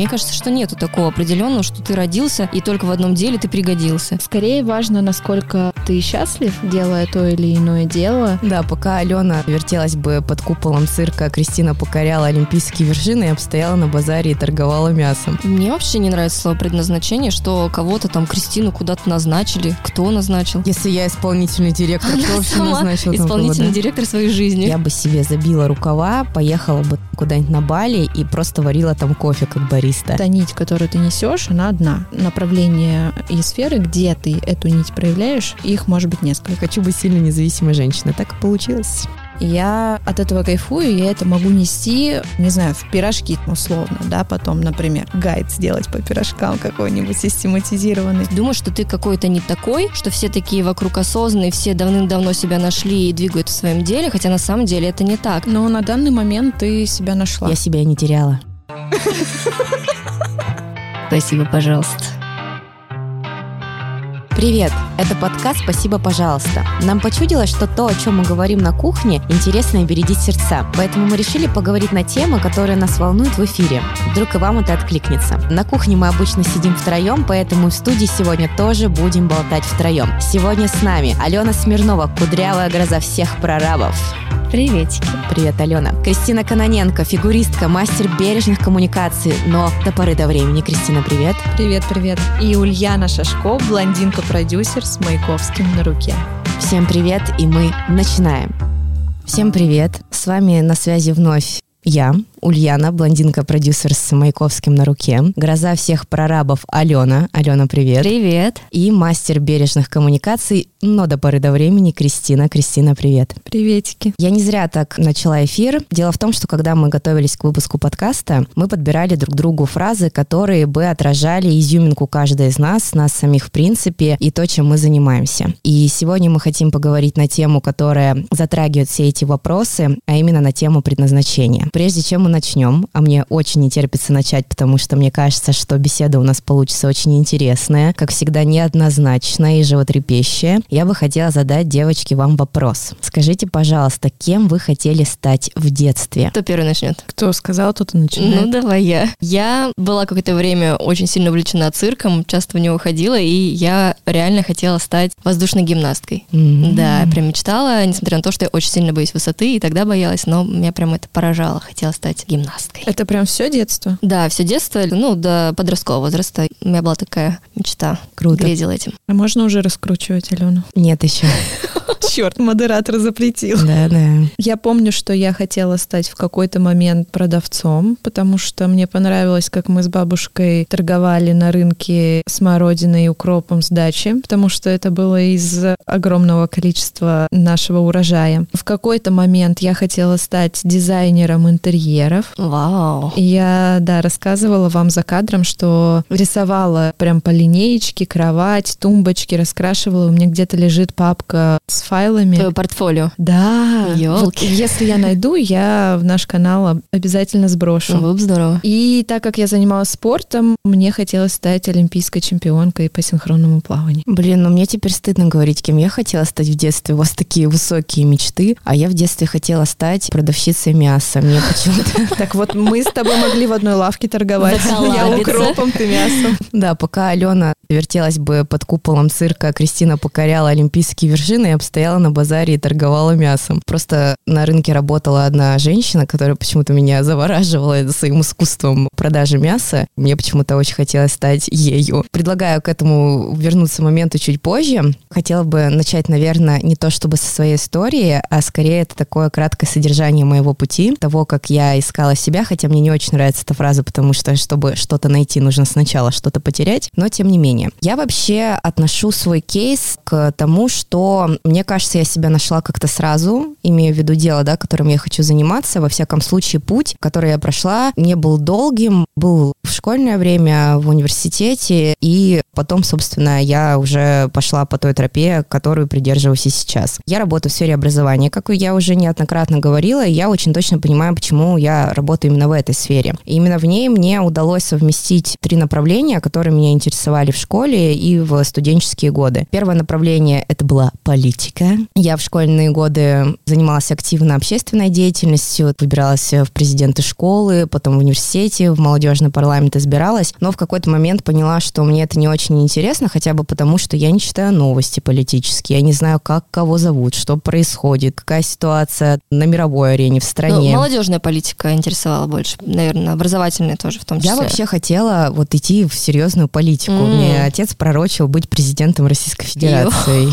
Мне кажется, что нету такого определенного, что ты родился и только в одном деле ты пригодился. Скорее важно, насколько ты счастлив, делая то или иное дело. Да, пока Алена вертелась бы под куполом цирка, Кристина покоряла олимпийские вершины и обстояла на базаре и торговала мясом. Мне вообще не нравится слово предназначение, что кого-то там Кристину куда-то назначили. Кто назначил? Если я исполнительный директор, кто вообще назначил? Исполнительный директор своей жизни. Я бы себе забила рукава, поехала бы куда-нибудь на Бали и просто варила там кофе как бариста. Та нить, которую ты несешь, она одна. Направление и сферы, где ты эту нить проявляешь, их может быть несколько. Хочу быть сильно независимой женщиной. Так и получилось. Я от этого кайфую, я это могу нести, не знаю, в пирожки условно, да, потом, например, гайд сделать по пирожкам какой-нибудь систематизированный. Думаю, что ты какой-то не такой, что все такие вокруг осознанные, все давным-давно себя нашли и двигают в своем деле, хотя на самом деле это не так. Но на данный момент ты себя нашла. Я себя не теряла. Спасибо, пожалуйста. Привет! Это подкаст «Спасибо, пожалуйста». Нам почудилось, что то, о чем мы говорим на кухне, интересно и бередит сердца. Поэтому мы решили поговорить на темы, которые нас волнуют в эфире. Вдруг и вам это откликнется. На кухне мы обычно сидим втроем, поэтому в студии сегодня тоже будем болтать втроем. Сегодня с нами Алена Смирнова, кудрявая гроза всех прорабов. Приветики. Привет, Алена. Кристина Каноненко, фигуристка, мастер бережных коммуникаций, но до поры до времени. Кристина, привет. Привет, привет. И Ульяна Шашко, блондинка-продюсер с Маяковским на руке. Всем привет, и мы начинаем. Всем привет. С вами на связи вновь я, Ульяна, блондинка-продюсер с Маяковским на руке, гроза всех прорабов Алена. Алена, привет. Привет. И мастер бережных коммуникаций, но до поры до времени Кристина. Кристина, привет. Приветики. Я не зря так начала эфир. Дело в том, что когда мы готовились к выпуску подкаста, мы подбирали друг другу фразы, которые бы отражали изюминку каждой из нас, нас самих в принципе, и то, чем мы занимаемся. И сегодня мы хотим поговорить на тему, которая затрагивает все эти вопросы, а именно на тему предназначения. Прежде чем мы начнем, а мне очень не терпится начать, потому что мне кажется, что беседа у нас получится очень интересная, как всегда неоднозначная и животрепещущая. Я бы хотела задать девочке вам вопрос. Скажите, пожалуйста, кем вы хотели стать в детстве? Кто первый начнет? Кто сказал, тот и начинает. Ну, давай я. Я была какое-то время очень сильно увлечена цирком, часто в него ходила, и я реально хотела стать воздушной гимнасткой. М. Да, я прям мечтала, несмотря на то, что я очень сильно боюсь высоты, и тогда боялась, но меня прям это поражало. Хотела стать гимнасткой. Это прям все детство? Да, все детство, ну, до подросткового возраста у меня была такая мечта. Круто. Грезила этим. А можно уже раскручивать Алену? Нет еще. Черт, модератор запретил. Да, да. Я помню, что я хотела стать в какой-то момент продавцом, потому что мне понравилось, как мы с бабушкой торговали на рынке смородиной и укропом с дачи, потому что это было из огромного количества нашего урожая. В какой-то момент я хотела стать дизайнером интерьеров. Вау. Я, да, рассказывала вам за кадром, что рисовала прям по линеечке кровать, тумбочки, раскрашивала. У меня где-то лежит папка с файлами. Твое портфолио. Да. Ёлки. Вот Если я найду, я в наш канал обязательно сброшу. Было бы здорово. И так как я занималась спортом, мне хотелось стать олимпийской чемпионкой по синхронному плаванию. Блин, ну мне теперь стыдно говорить, кем я хотела стать в детстве. У вас такие высокие мечты, а я в детстве хотела стать продавщицей мяса. Мне почему-то... Так вот, мы с тобой могли в одной лавке торговать. Я укропом, ты мясом. Да, пока Алена вертелась бы под куполом цирка, Кристина покоряла олимпийские вершины и обстояла на базаре и торговала мясом. Просто на рынке работала одна женщина, которая почему-то меня завораживала своим искусством продажи мяса. Мне почему-то очень хотелось стать ею. Предлагаю к этому вернуться моменту чуть позже. Хотела бы начать, наверное, не то чтобы со своей истории, а скорее это такое краткое содержание моего пути, того, как я искала себя, хотя мне не очень нравится эта фраза, потому что, чтобы что-то найти, нужно сначала что-то потерять, но тем не менее. Я вообще отношу свой кейс к тому, что, мне кажется, я себя нашла как-то сразу, имею в виду дело, да, которым я хочу заниматься. Во всяком случае, путь, который я прошла, не был долгим, был в школьное время, в университете, и потом, собственно, я уже пошла по той тропе, которую придерживаюсь и сейчас. Я работаю в сфере образования, как я уже неоднократно говорила, и я очень точно понимаю, почему я работаю именно в этой сфере. И именно в ней мне удалось совместить три направления, которые меня интересовали в школе, школе и в студенческие годы. Первое направление это была политика. Я в школьные годы занималась активно общественной деятельностью, выбиралась в президенты школы, потом в университете, в молодежный парламент избиралась, но в какой-то момент поняла, что мне это не очень интересно, хотя бы потому, что я не читаю новости политические, я не знаю, как кого зовут, что происходит, какая ситуация на мировой арене, в стране. Ну, молодежная политика интересовала больше, наверное, образовательная тоже в том числе. Я вообще хотела вот идти в серьезную политику. Mm. Мне отец пророчил быть президентом Российской Федерации.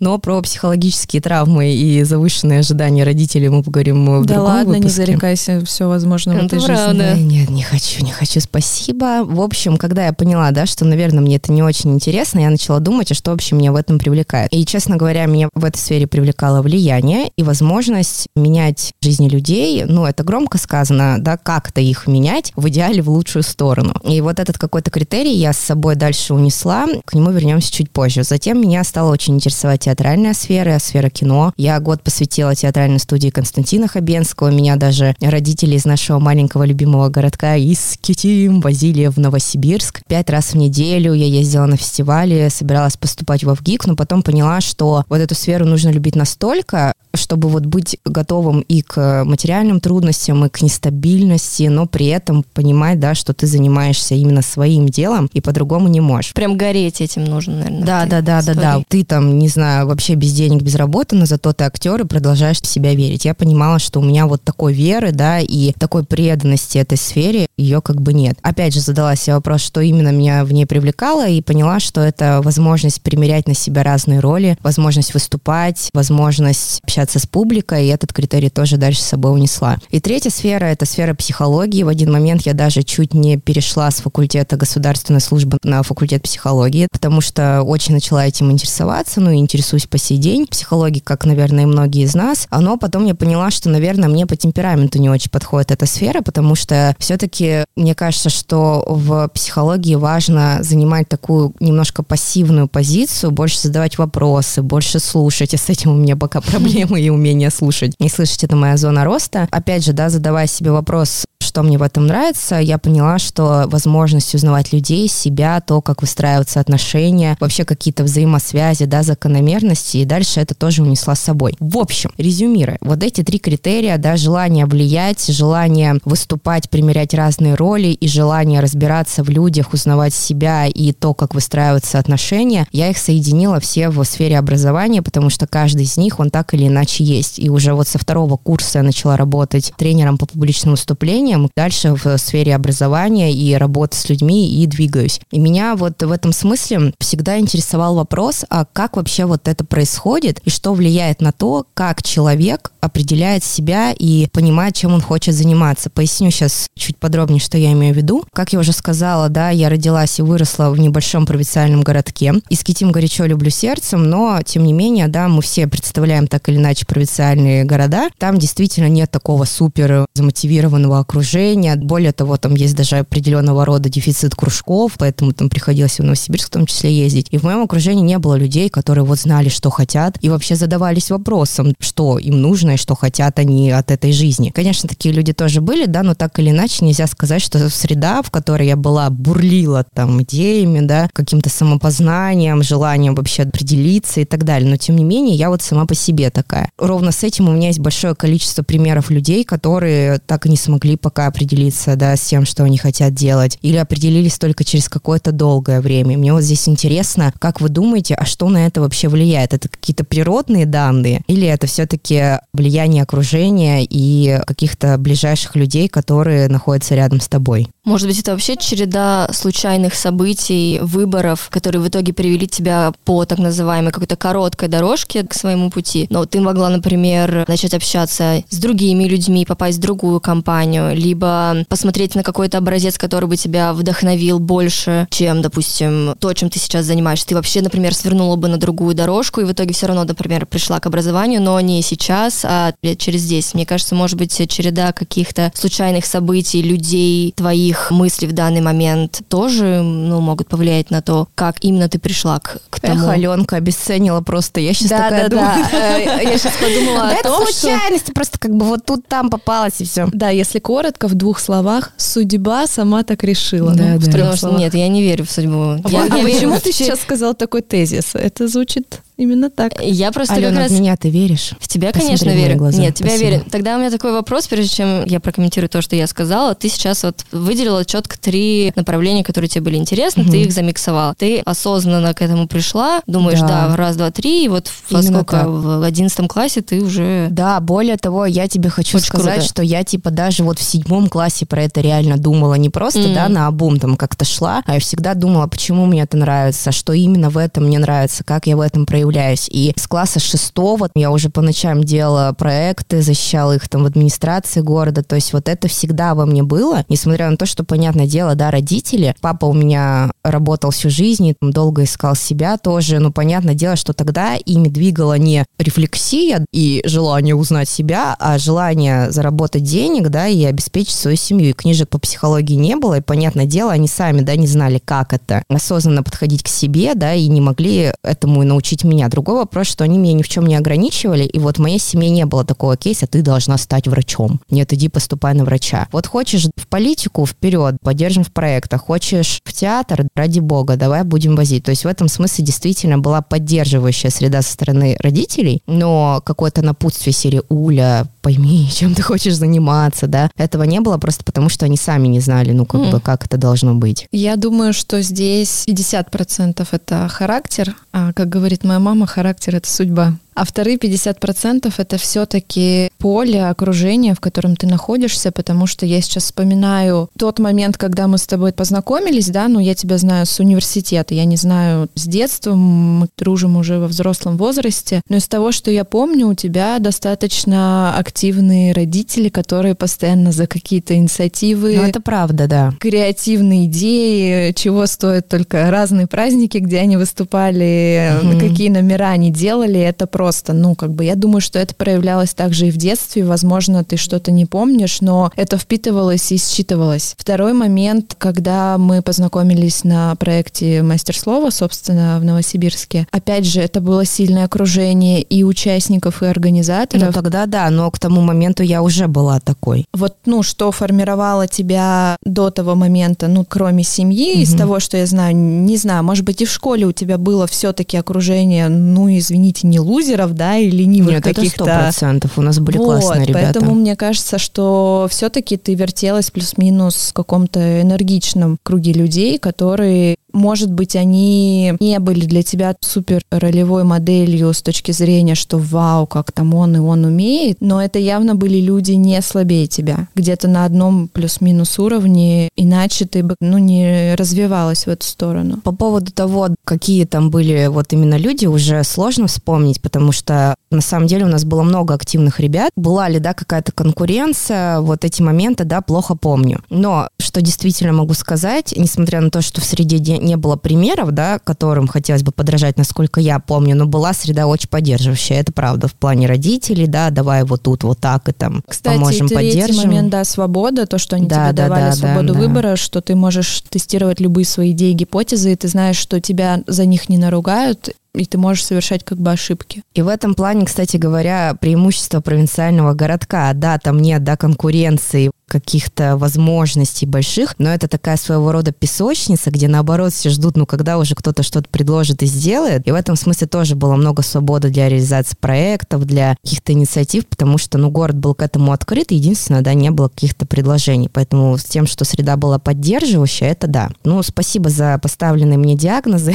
Но про психологические травмы и завышенные ожидания родителей мы поговорим в Да ладно, не зарекайся, все возможно в этой жизни. Нет, не хочу, не хочу, спасибо. В общем, когда я поняла, да, что, наверное, мне это не очень интересно, я начала думать, а что вообще меня в этом привлекает. И, честно говоря, меня в этой сфере привлекало влияние и возможность менять жизни людей. Ну, это громко сказано, да, как-то их менять в идеале в лучшую сторону. И вот этот какой-то критерий я с собой дальше унесла, к нему вернемся чуть позже. Затем меня стала очень интересовать театральная сфера, сфера кино. Я год посвятила театральной студии Константина Хабенского. Меня даже родители из нашего маленького любимого городка из Китим возили в Новосибирск. Пять раз в неделю я ездила на фестивали, собиралась поступать в ВГИК, но потом поняла, что вот эту сферу нужно любить настолько, чтобы вот быть готовым и к материальным трудностям, и к нестабильности, но при этом понимать, да, что ты занимаешься именно своим делом и по-другому не можешь. Прям гореть этим нужно, наверное. Да, да, да, да, да. Ты там, не знаю, вообще без денег, без работы, но зато ты актер и продолжаешь в себя верить. Я понимала, что у меня вот такой веры, да, и такой преданности этой сфере, ее как бы нет. Опять же, задалась себе вопрос, что именно меня в ней привлекало, и поняла, что это возможность примерять на себя разные роли, возможность выступать, возможность общаться с публикой, и этот критерий тоже дальше с собой унесла. И третья сфера — это сфера психологии. В один момент я даже чуть не перешла с факультета государственной службы на факультет психологии, потому что очень начала этим интересоваться, ну и интересуюсь по сей день. Психология, как, наверное, и многие из нас. Но потом я поняла, что, наверное, мне по темпераменту не очень подходит эта сфера, потому что все-таки мне кажется, что в психологии важно занимать такую немножко пассивную позицию, больше задавать вопросы, больше слушать. И с этим у меня пока проблемы и умение слушать. Не слышать — это моя зона роста. Опять же, да, задавая себе вопрос, что мне в этом нравится, я поняла, что возможность узнавать людей, себя, то, как выстраиваются отношения, вообще какие-то взаимосвязи, да, закономерности, и дальше это тоже унесла с собой. В общем, резюмируя, вот эти три критерия, да, желание влиять, желание выступать, примерять разные роли и желание разбираться в людях, узнавать себя и то, как выстраиваются отношения, я их соединила все в сфере образования, потому что каждый из них, он так или иначе есть. И уже вот со второго курса я начала работать тренером по публичным выступлениям, дальше в сфере образования и работы с людьми и двигаюсь. И меня вот в этом смысле всегда интересовал вопрос, а как вообще вот это происходит и что влияет на то, как человек определяет себя и понимает, чем он хочет заниматься. Поясню сейчас чуть подробнее, что я имею в виду. Как я уже сказала, да, я родилась и выросла в небольшом провинциальном городке. Искитим горячо люблю сердцем, но, тем не менее, да, мы все представляем так или иначе провинциальные города. Там действительно нет такого супер замотивированного окружения. Более того, там есть даже определенного рода дефицит кружков, поэтому там приходилось в Новосибирск в том числе ездить. И в моем окружении не было людей, которые вот знали, что хотят, и вообще задавались вопросом, что им нужно и что хотят они от этой жизни. Конечно, такие люди тоже были, да, но так или иначе нельзя сказать, что среда, в которой я была, бурлила там идеями, да, каким-то самопознанием, желанием вообще определиться и так далее. Но тем не менее, я вот сама по себе такая. Ровно с этим у меня есть большое количество примеров людей, которые так и не смогли пока определиться, да, с тем, что они хотят делать, или определились только через какое-то долгое время. Мне вот здесь интересно, как вы думаете, а что на это вообще влияет? Это какие-то природные данные, или это все-таки влияние окружения и каких-то ближайших людей, которые находятся рядом с тобой? Может быть, это вообще череда случайных событий, выборов, которые в итоге привели тебя по так называемой какой-то короткой дорожке к своему пути. Но ты могла, например, начать общаться с другими людьми, попасть в другую компанию, либо посмотреть на какой-то образец, который бы тебя вдохновил больше, чем, допустим, то, чем ты сейчас занимаешься. Ты вообще, например, свернула бы на другую дорожку и в итоге все равно, например, пришла к образованию, но не сейчас, а через 10. Мне кажется, может быть, череда каких-то случайных событий, людей твоих, их мысли в данный момент тоже ну, могут повлиять на то, как именно ты пришла к, к тому. Эх, Аленка обесценила просто. Я сейчас да, такая да, думаю. да. Э, Я сейчас подумала о Это том, что... случайности, просто как бы вот тут там попалось и все. Да, если коротко, в двух словах, судьба сама так решила. Да, да. нет, я не верю в судьбу. А почему ты сейчас сказал такой тезис? Это звучит именно так. Я просто Алена, как раз... в меня ты веришь? В тебя, Посмотри конечно, верю. глаза. Нет, тебя Спасибо. верю. Тогда у меня такой вопрос, прежде чем я прокомментирую то, что я сказала. Ты сейчас вот выделила четко три направления, которые тебе были интересны, ты Мгм. их замиксовала. Ты осознанно к этому пришла, думаешь, Да. да, раз, два, три, и вот во сколько так. в одиннадцатом классе ты уже... Да, более того, я тебе хочу Очень сказать, круто. что я типа даже вот в седьмом классе про это реально думала. Не просто, Мгм. да, на обум там как-то шла, а я всегда думала, почему мне это нравится, что именно в этом мне нравится, как я в этом проявляюсь. И с класса шестого я уже по ночам делала проекты, защищала их там в администрации города. То есть вот это всегда во мне было, несмотря на то, что, понятное дело, да, родители. Папа у меня работал всю жизнь, и там долго искал себя тоже. Ну, понятное дело, что тогда ими двигала не рефлексия и желание узнать себя, а желание заработать денег, да, и обеспечить свою семью. И книжек по психологии не было, и, понятное дело, они сами, да, не знали, как это осознанно подходить к себе, да, и не могли этому и научить меня. Другой вопрос, что они меня ни в чем не ограничивали, и вот в моей семье не было такого кейса, ты должна стать врачом. Нет, иди поступай на врача. Вот хочешь в политику, вперед, поддержим в проектах. Хочешь в театр, ради бога, давай будем возить. То есть в этом смысле действительно была поддерживающая среда со стороны родителей, но какое-то напутствие серии «Уля, пойми, чем ты хочешь заниматься», да, этого не было просто потому, что они сами не знали, ну, как М. бы, как это должно быть. Я думаю, что здесь 50% это характер, а, как говорит моя мама, характер — это судьба. А вторые 50% это все-таки поле, окружение, в котором ты находишься, потому что я сейчас вспоминаю тот момент, когда мы с тобой познакомились, да, ну я тебя знаю с университета, я не знаю с детства, мы дружим уже во взрослом возрасте, но из того, что я помню, у тебя достаточно активные родители, которые постоянно за какие-то инициативы, Ну, это правда, да. креативные идеи, чего стоят только разные праздники, где они выступали, Мгм. какие номера они делали, это просто, ну, как бы, я думаю, что это проявлялось также и в детстве, возможно, ты что-то не помнишь, но это впитывалось и считывалось. Второй момент, когда мы познакомились на проекте «Мастер слова», собственно, в Новосибирске, опять же, это было сильное окружение и участников, и организаторов. Ну, тогда да, но к тому моменту я уже была такой. Вот, ну, что формировало тебя до того момента, ну, кроме семьи, из Мгм. того, что я знаю, не знаю, может быть, и в школе у тебя было все-таки окружение, ну, извините, не лузеров, да, и ленивых Нет, каких-то... процентов. У нас были Вот, классные ребята. поэтому мне кажется, что все-таки ты вертелась плюс-минус в каком-то энергичном круге людей, которые, может быть, они не были для тебя супер ролевой моделью с точки зрения, что вау, как там он и он умеет, но это явно были люди не слабее тебя, где-то на одном плюс-минус уровне, иначе ты бы, ну, не развивалась в эту сторону. По поводу того, какие там были вот именно люди, уже сложно вспомнить, потому что на самом деле у нас было много активных ребят. Была ли, да, какая-то конкуренция, вот эти моменты, да, плохо помню. Но что действительно могу сказать, несмотря на то, что в среде де- не было примеров, да, которым хотелось бы подражать, насколько я помню, но была среда очень поддерживающая, это правда, в плане родителей, да, давай вот тут вот так и там Кстати, поможем, третий поддержим. момент, да, свобода, то, что они Да, тебе да, давали да, свободу да, да. выбора, что ты можешь тестировать любые свои идеи, гипотезы, и ты знаешь, что тебя за них не наругают, и ты можешь совершать как бы ошибки. И в этом плане, кстати говоря, преимущество провинциального городка. Да, там нет да, конкуренции, каких-то возможностей больших, но это такая своего рода песочница, где наоборот все ждут, ну, когда уже кто-то что-то предложит и сделает. И в этом смысле тоже было много свободы для реализации проектов, для каких-то инициатив, потому что, ну, город был к этому открыт, единственное, да, не было каких-то предложений. Поэтому с тем, что среда была поддерживающая, это да. Ну, спасибо за поставленные мне диагнозы.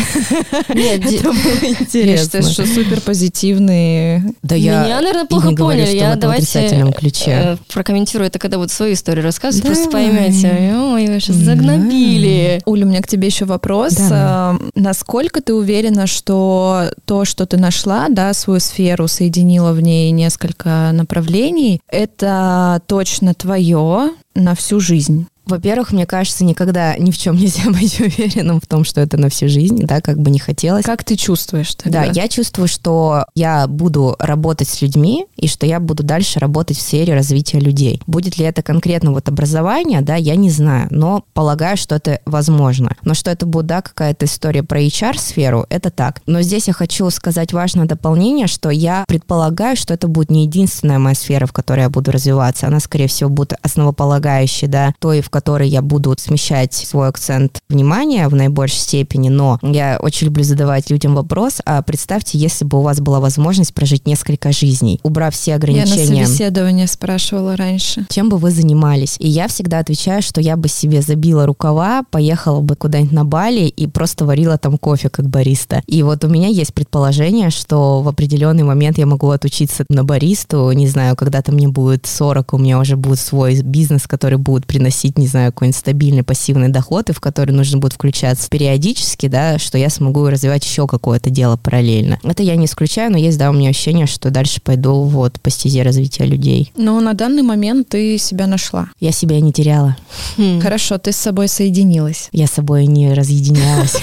Нет, Это было Я интересно. считаю, что супер позитивные. Да я Меня, наверное, и плохо поняли. что Я в этом давайте отрицательном ключе. э, прокомментирую это, когда вот свою историю рассказываю, просто Давай. поймете. Ой, вы сейчас Да. загнобили. Уля, у меня к тебе еще вопрос. Давай. А, Насколько ты уверена, что то, что ты нашла, да, свою сферу, соединила в ней несколько направлений, это точно твое на всю жизнь? Во-первых, мне кажется, никогда ни в чем нельзя быть уверенным в том, что это на всю жизнь, да, как бы не хотелось. Как ты чувствуешь тогда? Да, я чувствую, что я буду работать с людьми и что я буду дальше работать в сфере развития людей. Будет ли это конкретно вот образование, да, я не знаю, но полагаю, что это возможно. Но что это будет, да, какая-то история про HR-сферу, это так. Но здесь я хочу сказать важное дополнение, что я предполагаю, что это будет не единственная моя сфера, в которой я буду развиваться. Она, скорее всего, будет основополагающей, да, той, в которой я буду смещать свой акцент внимания в наибольшей степени. Но я очень люблю задавать людям вопрос, а представьте, если бы у вас была возможность прожить несколько жизней, убрав все ограничения. Я на собеседование спрашивала раньше. Чем бы вы занимались? И я всегда отвечаю, что я бы себе забила рукава, поехала бы куда-нибудь на Бали и просто варила там кофе как бариста. И вот у меня есть предположение, что в определенный момент я могу отучиться на баристу, не знаю, когда-то мне будет 40, у меня уже будет свой бизнес, который будет приносить, не знаю, какой-нибудь стабильный пассивный доход, и в который нужно будет включаться периодически, да, что я смогу развивать еще какое-то дело параллельно. Это я не исключаю, но есть, да, у меня ощущение, что дальше пойду вот по стезе развития людей. Но на данный момент ты себя нашла. Я себя не теряла. Хм. Хорошо, ты с собой соединилась. Я с собой не разъединялась.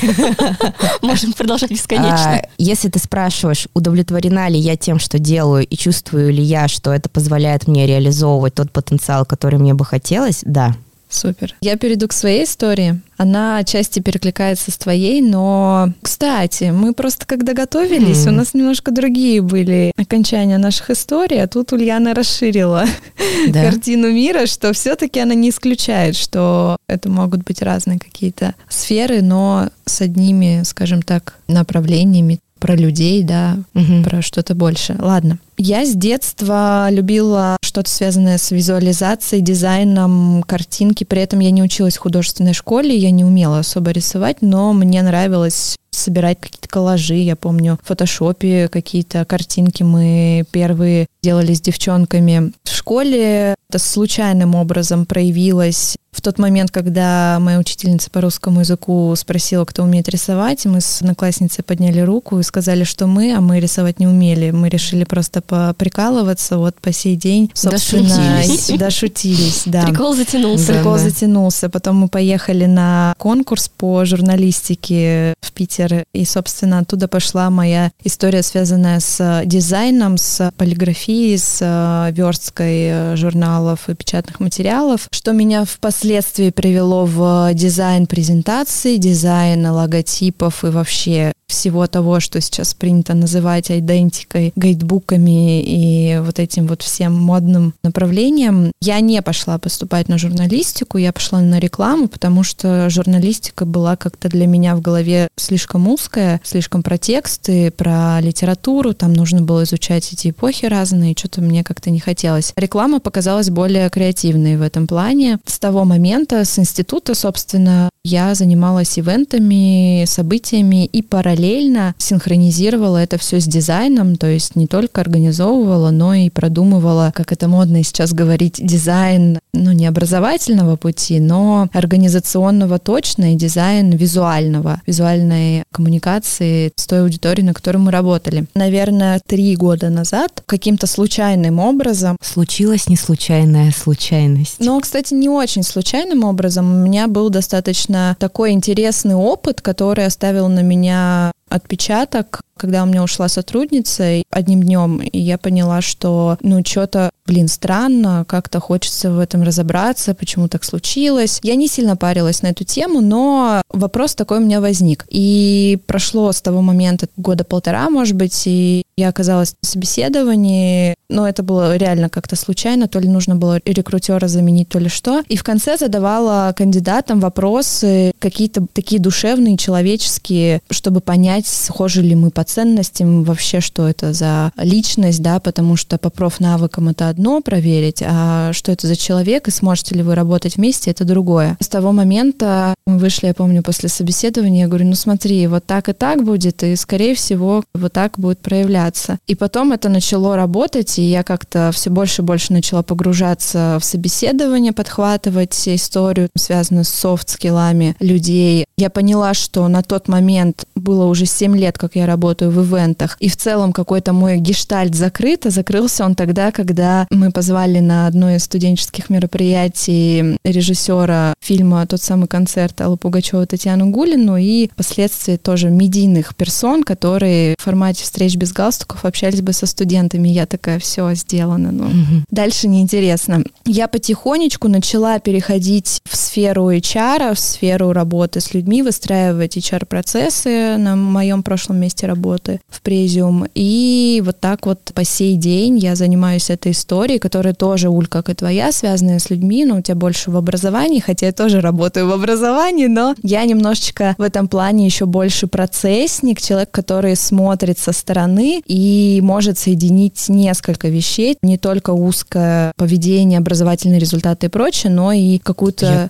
Можем продолжать бесконечно. А, если ты спрашиваешь, удовлетворена ли я тем, что делаю, и чувствую ли я, что это позволяет мне реализовывать тот потенциал, который мне бы хотелось, да. Супер. Я перейду к своей истории. Она отчасти перекликается с твоей, но, кстати, мы просто когда готовились, mm. у нас немножко другие были окончания наших историй, а тут Ульяна расширила да. картину мира, что все-таки она не исключает, что это могут быть разные какие-то сферы, но с одними, скажем так, направлениями про людей, да, угу. про что-то больше. Ладно. Я с детства любила что-то связанное с визуализацией, дизайном, картинки. При этом я не училась в художественной школе, я не умела особо рисовать, но мне нравилось собирать какие-то коллажи. Я помню, в фотошопе какие-то картинки мы первые делали с девчонками. В школе это случайным образом проявилось в тот момент, когда моя учительница по русскому языку спросила, кто умеет рисовать, мы с одноклассницей подняли руку и сказали, что мы, а мы рисовать не умели. Мы решили просто поприкалываться. Вот по сей день, собственно, дошутились. дошутились да. Прикол затянулся. Прикол да, затянулся. Потом мы поехали на конкурс по журналистике в Питер, и, собственно, оттуда пошла моя история, связанная с дизайном, с полиграфией, с э, версткой э, журналов и печатных материалов, что меня впоследствии привело в дизайн презентаций, дизайн логотипов и вообще всего того, что сейчас принято называть идентикой, гайдбуками и вот этим вот всем модным направлением. Я не пошла поступать на журналистику, я пошла на рекламу, потому что журналистика была как-то для меня в голове слишком узкая, слишком про тексты, про литературу, там нужно было изучать эти эпохи разные, что-то мне как-то не хотелось. Реклама показалась более креативной в этом плане. С того момента, с института, собственно, я занималась ивентами, событиями и параллельно синхронизировала это все с дизайном, то есть не только организовывала, но и продумывала, как это модно сейчас говорить, дизайн, ну не образовательного пути, но организационного точно и дизайн визуального, визуальной коммуникации с той аудиторией, на которой мы работали. Наверное, три года назад каким-то случайным образом... Случилась не случайная случайность. Но, кстати, не очень случайным образом. У меня был достаточно конечно, такой интересный опыт, который оставил на меня отпечаток, когда у меня ушла сотрудница одним днем, и я поняла, что, ну, что-то, блин, странно, как-то хочется в этом разобраться, почему так случилось. Я не сильно парилась на эту тему, но вопрос такой у меня возник. И прошло с того момента года полтора, может быть, и я оказалась на собеседовании, но это было реально как-то случайно, то ли нужно было рекрутера заменить, то ли что. И в конце задавала кандидатам вопросы какие-то такие душевные, человеческие, чтобы понять, схожи ли мы по ценностям, вообще, что это за личность, да, потому что по профнавыкам это одно проверить, а что это за человек и сможете ли вы работать вместе, это другое. С того момента мы вышли, я помню, после собеседования, я говорю, ну смотри, вот так и так будет, и, скорее всего, вот так будет проявляться. И потом это начало работать, и я как-то все больше и больше начала погружаться в собеседование, подхватывать историю, связанную с софт-скиллами людей. Я поняла, что на тот момент было уже 7 лет, как я работаю в ивентах, и в целом какой-то мой гештальт закрыт, а закрылся он тогда, когда мы позвали на одно из студенческих мероприятий режиссера фильма «Тот самый концерт» Аллу Пугачева Татьяну Гулину и впоследствии тоже медийных персон, которые в формате встреч без галстуков общались бы со студентами. Я такая, все сделано. Ну, угу. Дальше неинтересно. Я потихонечку начала переходить в сферу HR, в сферу работы с людьми, выстраивать HR-процессы на моем прошлом месте работы в Презиум. И вот так вот по сей день я занимаюсь этой историей, которая тоже, Уль, как и твоя, связанная с людьми, но у тебя больше в образовании, хотя я тоже работаю в образовании, но я немножечко в этом плане еще больше процессник, человек, который смотрит со стороны и может соединить несколько вещей, не только узкое поведение, образовательные результаты и прочее, но и какую-то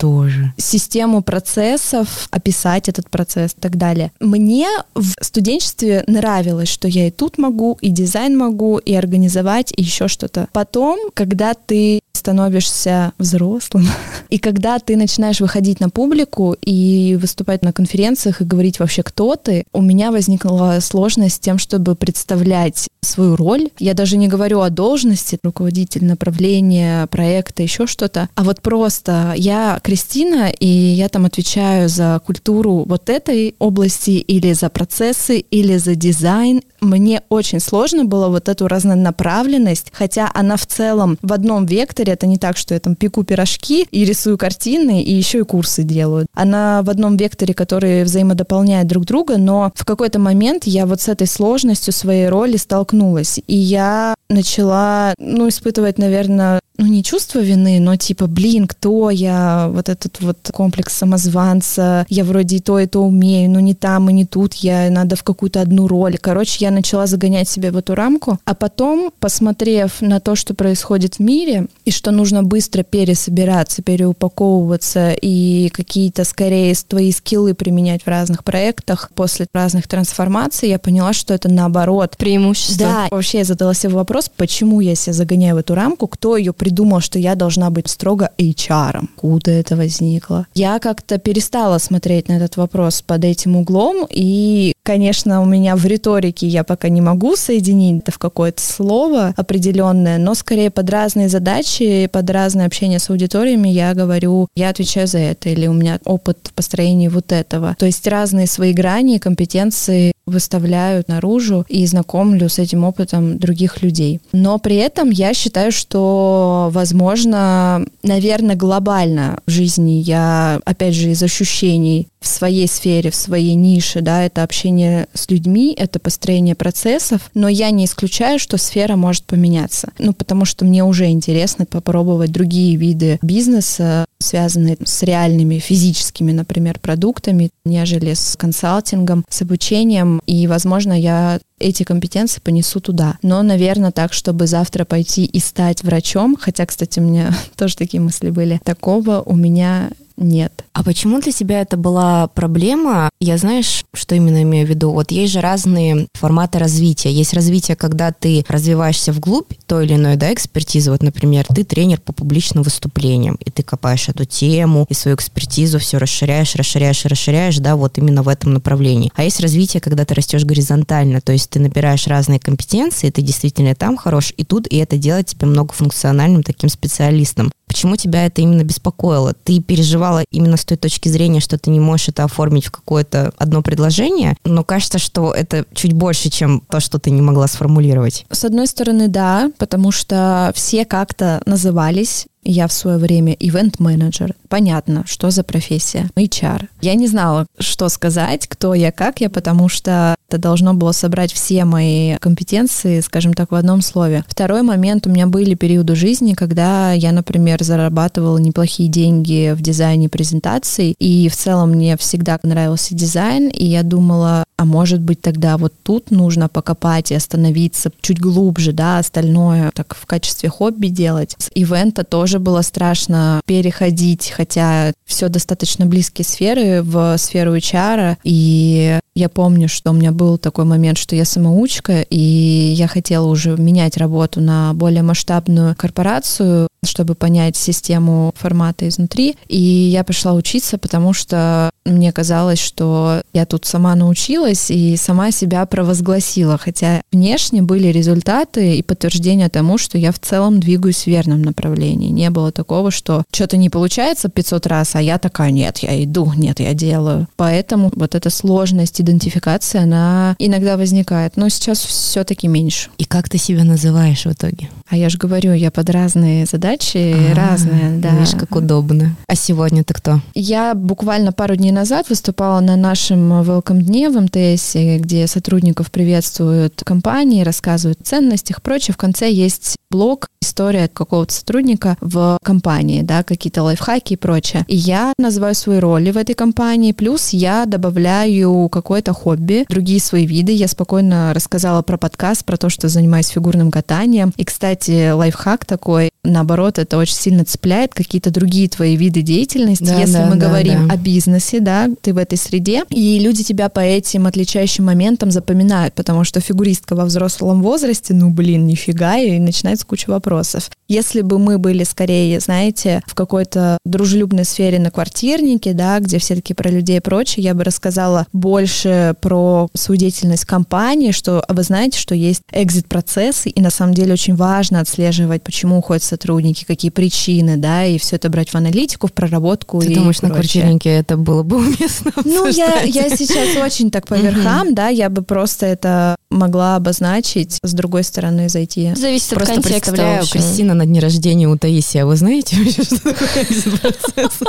систему процессов, описать этот процесс и так далее. Мне в студенчестве нравилось, что я и тут могу, и дизайн могу, и организовать, и еще что-то. Потом, когда ты становишься взрослым. И когда ты начинаешь выходить на публику и выступать на конференциях и говорить вообще, кто ты, у меня возникла сложность с тем, чтобы представлять свою роль. Я даже не говорю о должности, руководитель направления, проекта, еще что-то, а вот просто я Кристина, и я там отвечаю за культуру вот этой области или за процессы, или за дизайн. Мне очень сложно было вот эту разнонаправленность, хотя она в целом в одном векторе, это не так, что я там пеку пирожки и рисую картины, и еще и курсы делаю. Она в одном векторе, который взаимодополняет друг друга, но в какой-то момент я вот с этой сложностью своей роли столкнулась. И я начала, ну, испытывать, наверное, ну, не чувство вины, но типа, блин, кто я, вот этот вот комплекс самозванца, я вроде и то, и то умею, но не там и не тут, я надо в какую-то одну роль. Короче, я начала загонять себя в эту рамку, а потом, посмотрев на то, что происходит в мире, и что нужно быстро пересобираться, переупаковываться и какие-то, скорее, твои скиллы применять в разных проектах после разных трансформаций, я поняла, что это наоборот. Преимущество. Да, вообще я задала себе вопрос, почему я себя загоняю в эту рамку, кто ее придумал, что я должна быть строго HR. Куда это возникло? Я как-то перестала смотреть на этот вопрос под этим углом, и, конечно, у меня в риторике я пока не могу соединить это в какое-то слово определенное, но скорее под разные задачи, под разное общение с аудиториями я говорю, я отвечаю за это, или у меня опыт в построении вот этого. То есть разные свои грани компетенции выставляю наружу и знакомлю с этим опытом других людей. Но при этом я считаю, что, возможно, наверное, глобально в жизни я, опять же, из ощущений в своей сфере, в своей нише, да, это общение с людьми, это построение процессов, но я не исключаю, что сфера может поменяться. Ну, потому что мне уже интересно попробовать другие виды бизнеса, связанные с реальными физическими, например, продуктами, нежели с консалтингом, с обучением, и, возможно, я эти компетенции понесу туда. Но, наверное, так, чтобы завтра пойти и стать врачом, хотя, кстати, у меня тоже такие мысли были, такого у меня нет. А почему для тебя это была проблема? Я знаешь, что именно имею в виду? Вот есть же разные форматы развития. Есть развитие, когда ты развиваешься вглубь той или иной да, экспертизы. Вот, например, ты тренер по публичным выступлениям, и ты копаешь эту тему, и свою экспертизу все расширяешь, расширяешь, расширяешь, да, вот именно в этом направлении. А есть развитие, когда ты растешь горизонтально, то есть ты набираешь разные компетенции, ты действительно там хорош, и тут, и это делает тебя многофункциональным таким специалистом. Почему тебя это именно беспокоило? Ты переживала именно с той точки зрения, что ты не можешь это оформить в какое-то одно предложение, но кажется, что это чуть больше, чем то, что ты не могла сформулировать. С одной стороны, да, потому что все как-то назывались я в свое время ивент-менеджер. Понятно, что за профессия. HR. Я не знала, что сказать, кто я, как я, потому что это должно было собрать все мои компетенции, скажем так, в одном слове. Второй момент, у меня были периоды жизни, когда я, например, зарабатывала неплохие деньги в дизайне презентаций, и в целом мне всегда нравился дизайн, и я думала, а может быть тогда вот тут нужно покопать и остановиться чуть глубже, да, остальное так в качестве хобби делать. С ивента тоже было страшно переходить, хотя все достаточно близкие сферы в сферу HR, и Я помню, что у меня был такой момент, что я самоучка, и я хотела уже менять работу на более масштабную корпорацию, чтобы понять систему формата изнутри. И я пошла учиться, потому что мне казалось, что я тут сама научилась и сама себя провозгласила, хотя внешне были результаты и подтверждение тому, что я в целом двигаюсь в верном направлении. Не было такого, что что-то не получается 500 раз, а я такая, нет, я иду, нет, я делаю. Поэтому вот эта сложность идентификации, она иногда возникает, но сейчас все-таки меньше. И как ты себя называешь в итоге? А я же говорю, я под разные задачи, а, разные, да. Видишь, как удобно. А сегодня ты кто? Я буквально пару дней назад выступала на нашем welcome дне в МТС, где сотрудников приветствуют компании, рассказывают о ценностях и прочее. В конце есть блог, история какого-то сотрудника в компании, да, какие-то лайфхаки и прочее. И я называю свои роли в этой компании, плюс я добавляю какое-то хобби, другие свои виды. Я спокойно рассказала про подкаст, про то, что занимаюсь фигурным катанием. И, кстати, лайфхак такой, наоборот, это очень сильно цепляет какие-то другие твои виды деятельности. Да, Если да, мы да, говорим да. о бизнесе, да, ты в этой среде, и люди тебя по этим отличающим моментам запоминают, потому что фигуристка во взрослом возрасте, ну, блин, нифига, и начинается куча вопросов. Если бы мы были скорее, знаете, в какой-то дружелюбной сфере на квартирнике, да, где все таки про людей и прочее, я бы рассказала больше про свою деятельность компании, что а вы знаете, что есть экзит-процессы, и на самом деле очень важно отслеживать, почему уходят сотрудники, какие причины, да, и все это брать в аналитику, в проработку Ты и думаешь, прочее. на квартирнике это было бы уместно Ну, я, я сейчас очень так по верхам, да, я бы просто это могла обозначить, с другой стороны зайти. Зависит от Просто контекста. представляю, очень. Кристина на дне рождения у Таисии, а вы знаете вообще, что такое экзит-процесс?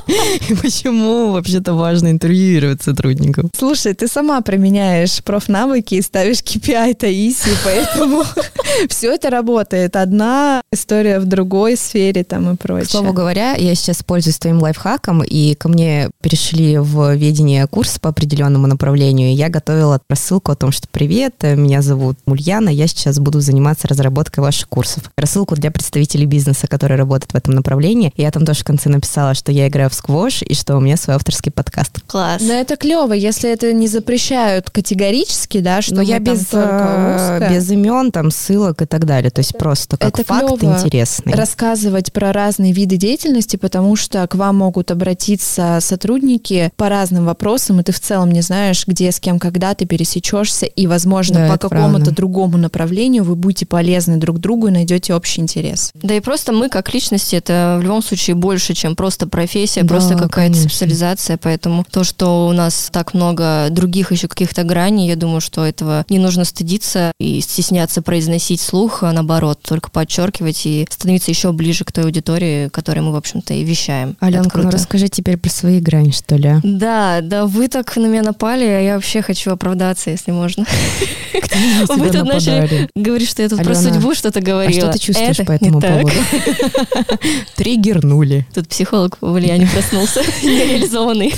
И почему вообще-то важно интервьюировать сотрудников? Слушай, ты сама применяешь профнавыки и ставишь KPI Таисии, поэтому все это работает. Одна история в другой сфере там и К прочее. слову говоря, я сейчас пользуюсь твоим лайфхаком, и ко мне перешли в ведение курс по определенному направлению. и Я готовила рассылку о том, что «Привет, меня зовут Ульяна, я сейчас буду заниматься разработкой ваших курсов». Рассылку для представителей бизнеса, которые работают в этом направлении. И я там тоже в конце написала, что я играю в сквош, и что у меня свой авторский подкаст. Класс. Но это клево, если это не запрещают категорически, да, что Но мы я без, э, без имен, там, ссылок и так далее. То есть просто как Это факт клёво. интересный. рассказывать про разные виды деятельности, потому что к вам могут обратиться сотрудники по разным вопросам, и ты в целом не знаешь, где, с кем, когда ты пересечешься, и, возможно, Да, по какому-то другому направлению вы будете полезны друг другу и найдете общий интерес. Да и просто мы как личности, это в любом случае больше, чем просто профессия, Да, просто какая-то конечно. специализация. Поэтому то, что у нас так много других еще каких-то граней, я думаю, что этого не нужно стыдиться и стесняться произносить слух, а наоборот, только подчеркивать и становиться еще ближе к той аудитории, которой мы, в общем-то, и вещаем. Аленка, ну расскажи теперь про свои грани, что ли. а? Да, да, вы так на меня напали, а я вообще хочу оправдаться, если можно. Вы тут начали говорить, что я тут про судьбу что-то А говорила. что ты чувствуешь по этому не поводу? Триггернули. Тут психолог в Ульяне проснулся, нереализованный.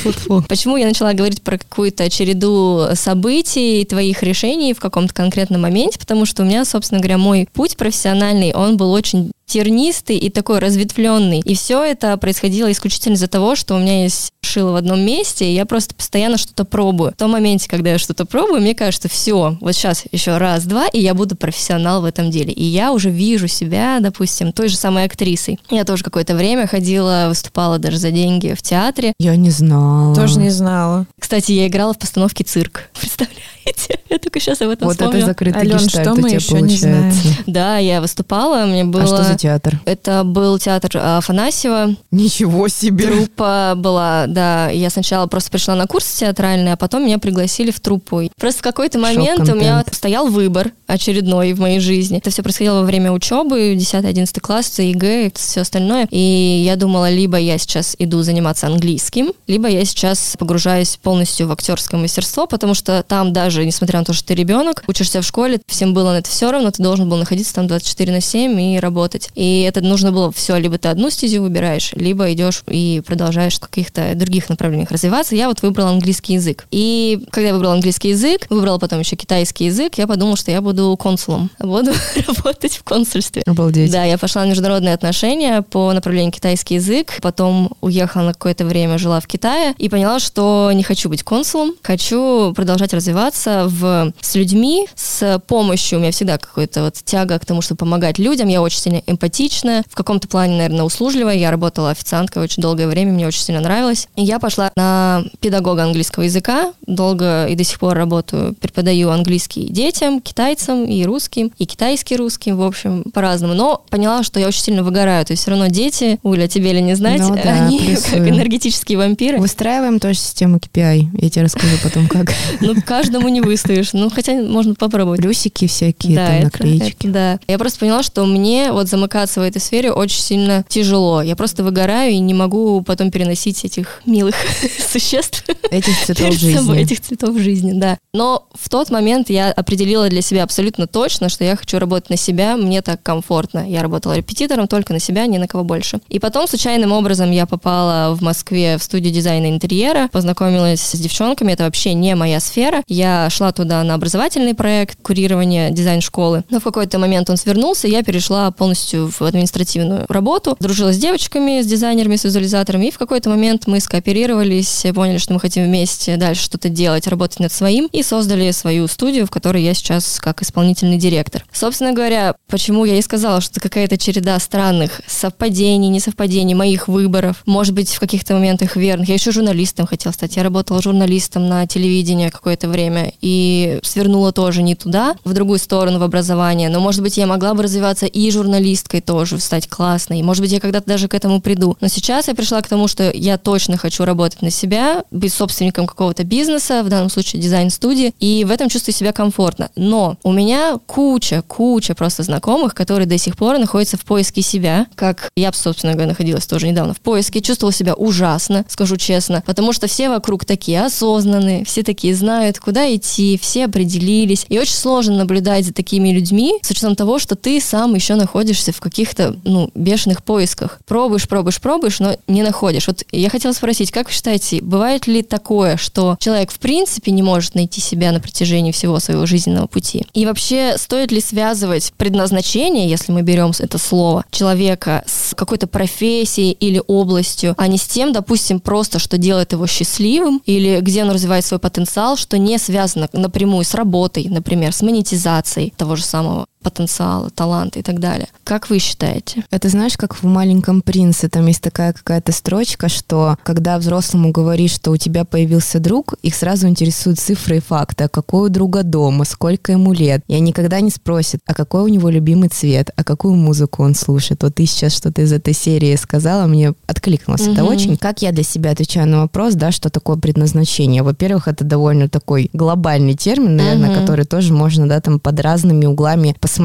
Почему я начала говорить про какую-то череду событий, твоих решений в каком-то конкретном моменте? Потому что у меня, собственно говоря, мой путь профессиональный, он был очень тернистый и такой разветвленный. И все это происходило исключительно из-за того, что у меня есть шило в одном месте, и я просто постоянно что-то пробую. В том моменте, когда я что-то пробую, мне кажется, все, вот сейчас еще раз-два, и я буду профессионал в этом деле. И я уже вижу себя, допустим, той же самой актрисой. Я тоже какое-то время ходила, выступала даже за деньги в театре. Я не знала. Тоже не знала. Кстати, я играла в постановке «Цирк». Представляете? Я только сейчас об этом Вот это вспомнила. закрытый Ален, гештальт что у мы тебя еще не получается. Да, я выступала, мне было... А что за театр? Это был театр а, Афанасьева. Ничего себе! Труппа была, да. Я сначала просто пришла на курс театральный, а потом меня пригласили в труппу. Просто в какой-то момент у меня стоял выбор очередной в моей жизни. Это все происходило во время учебы, 10-11 класс, ЕГЭ и все остальное. И я думала, либо я сейчас иду заниматься английским, либо я сейчас погружаюсь полностью в актерское мастерство, потому что там даже, несмотря на то, что ты ребенок, учишься в школе, всем было на это все равно, ты должен был находиться там 24 на 7 и работать. И это нужно было все, либо ты одну стезю выбираешь, либо идешь и продолжаешь в каких-то других направлениях развиваться. Я вот выбрала английский язык. И когда я выбрала английский язык, выбрала потом еще китайский язык, я подумала, что я буду консулом, буду работать в консульстве. Обалдеть. Да, я пошла на международные отношения по направлению китайский язык, потом уехала на какое-то время, жила в Китае и поняла, что не хочу быть консулом, хочу продолжать развиваться в, с людьми, с помощью. У меня всегда какая-то вот тяга к тому, чтобы помогать людям. Я очень сильно эмпатичная, в каком-то плане, наверное, услужливая. Я работала официанткой очень долгое время, мне очень сильно нравилось. И я пошла на педагога английского языка, долго и до сих пор работаю, преподаю английский детям, китайцам и русским, и китайский русским, в общем, по-разному. Но поняла, что я очень сильно выгораю. То есть все равно дети, Уля, тебе ли не знать, Ну да, они плюсую. как энергетические вампиры. Выстраиваем тоже систему KPI. Я тебе расскажу потом, как. Ну, каждому не выстоишь. Ну, хотя можно попробовать. Плюсики всякие, Да, там наклеечки. да. Я просто поняла, что мне вот замыкаться в этой сфере очень сильно тяжело. Я просто выгораю и не могу потом переносить этих милых существ Этих цветов перед собой, жизни. этих цветов жизни, да. Но в тот момент я определила для себя абсолютно точно, что я хочу работать на себя, мне так комфортно. Я работала репетитором только на себя, ни на кого больше. И потом случайным образом я попала в Москве в студию дизайна интерьера, познакомилась с девчонками, это вообще не моя сфера. Я шла туда на образовательный проект курирования дизайн-школы, но в какой-то момент он свернулся, и я перешла полностью в административную работу, дружила с девочками, с дизайнерами, с визуализаторами, и в какой-то момент мы скооперировались, поняли, что мы хотим вместе дальше что-то делать, работать над своим, и создали свою студию, в которой я сейчас как исполнительный директор. Собственно говоря, почему я и сказала, что какая-то череда странных совпадений, несовпадений, моих выборов, может быть, в каких-то моментах верных. Я еще журналистом хотела стать. Я работала журналистом на телевидении какое-то время и свернула тоже не туда, в другую сторону, в образование. Но, может быть, я могла бы развиваться и журналисткой тоже, стать классной. Может быть, я когда-то даже к этому приду. Но сейчас я пришла к тому, что я точно хочу работать на себя, быть собственником какого-то бизнеса, в данном случае дизайн-студии, и в этом чувствую себя комфортно. Но у меня куча, куча просто знакомых, которые до сих пор находятся в поиске себя, как я, собственно говоря, находилась тоже недавно в поиске, чувствовала себя ужасно, скажу честно, потому что все вокруг такие осознанные, все такие знают, куда идти, все определились, и очень сложно наблюдать за такими людьми, с учетом того, что ты сам еще находишься в каких-то, ну, бешеных поисках. Пробуешь, пробуешь, пробуешь, но не находишь. Вот я хотела спросить, как вы считаете, бывает ли такое, что человек в принципе не может найти себя на протяжении всего своего жизненного пути? И вообще, стоит ли связывать предназначение, если мы берем это слово, человека с какой-то профессией или областью, а не с тем, допустим, просто, что делает его счастливым, или где он развивает свой потенциал, что не связано напрямую с работой, например, с монетизацией того же самого потенциала, таланта и так далее. Как вы считаете? Это знаешь, как в «Маленьком принце», там есть такая какая-то строчка, что когда взрослому говоришь, что у тебя появился друг, их сразу интересуют цифры и факты, а какой у друга дома, сколько ему лет. И они никогда не спросят, а какой у него любимый цвет, а какую музыку он слушает. Вот ты сейчас что-то из этой серии сказала, мне откликнулось это Мгм. очень. Как я для себя отвечаю на вопрос, да, что такое предназначение? Во-первых, это довольно такой глобальный термин, наверное, Мгм. который тоже можно, да, там под разными углами посмотреть.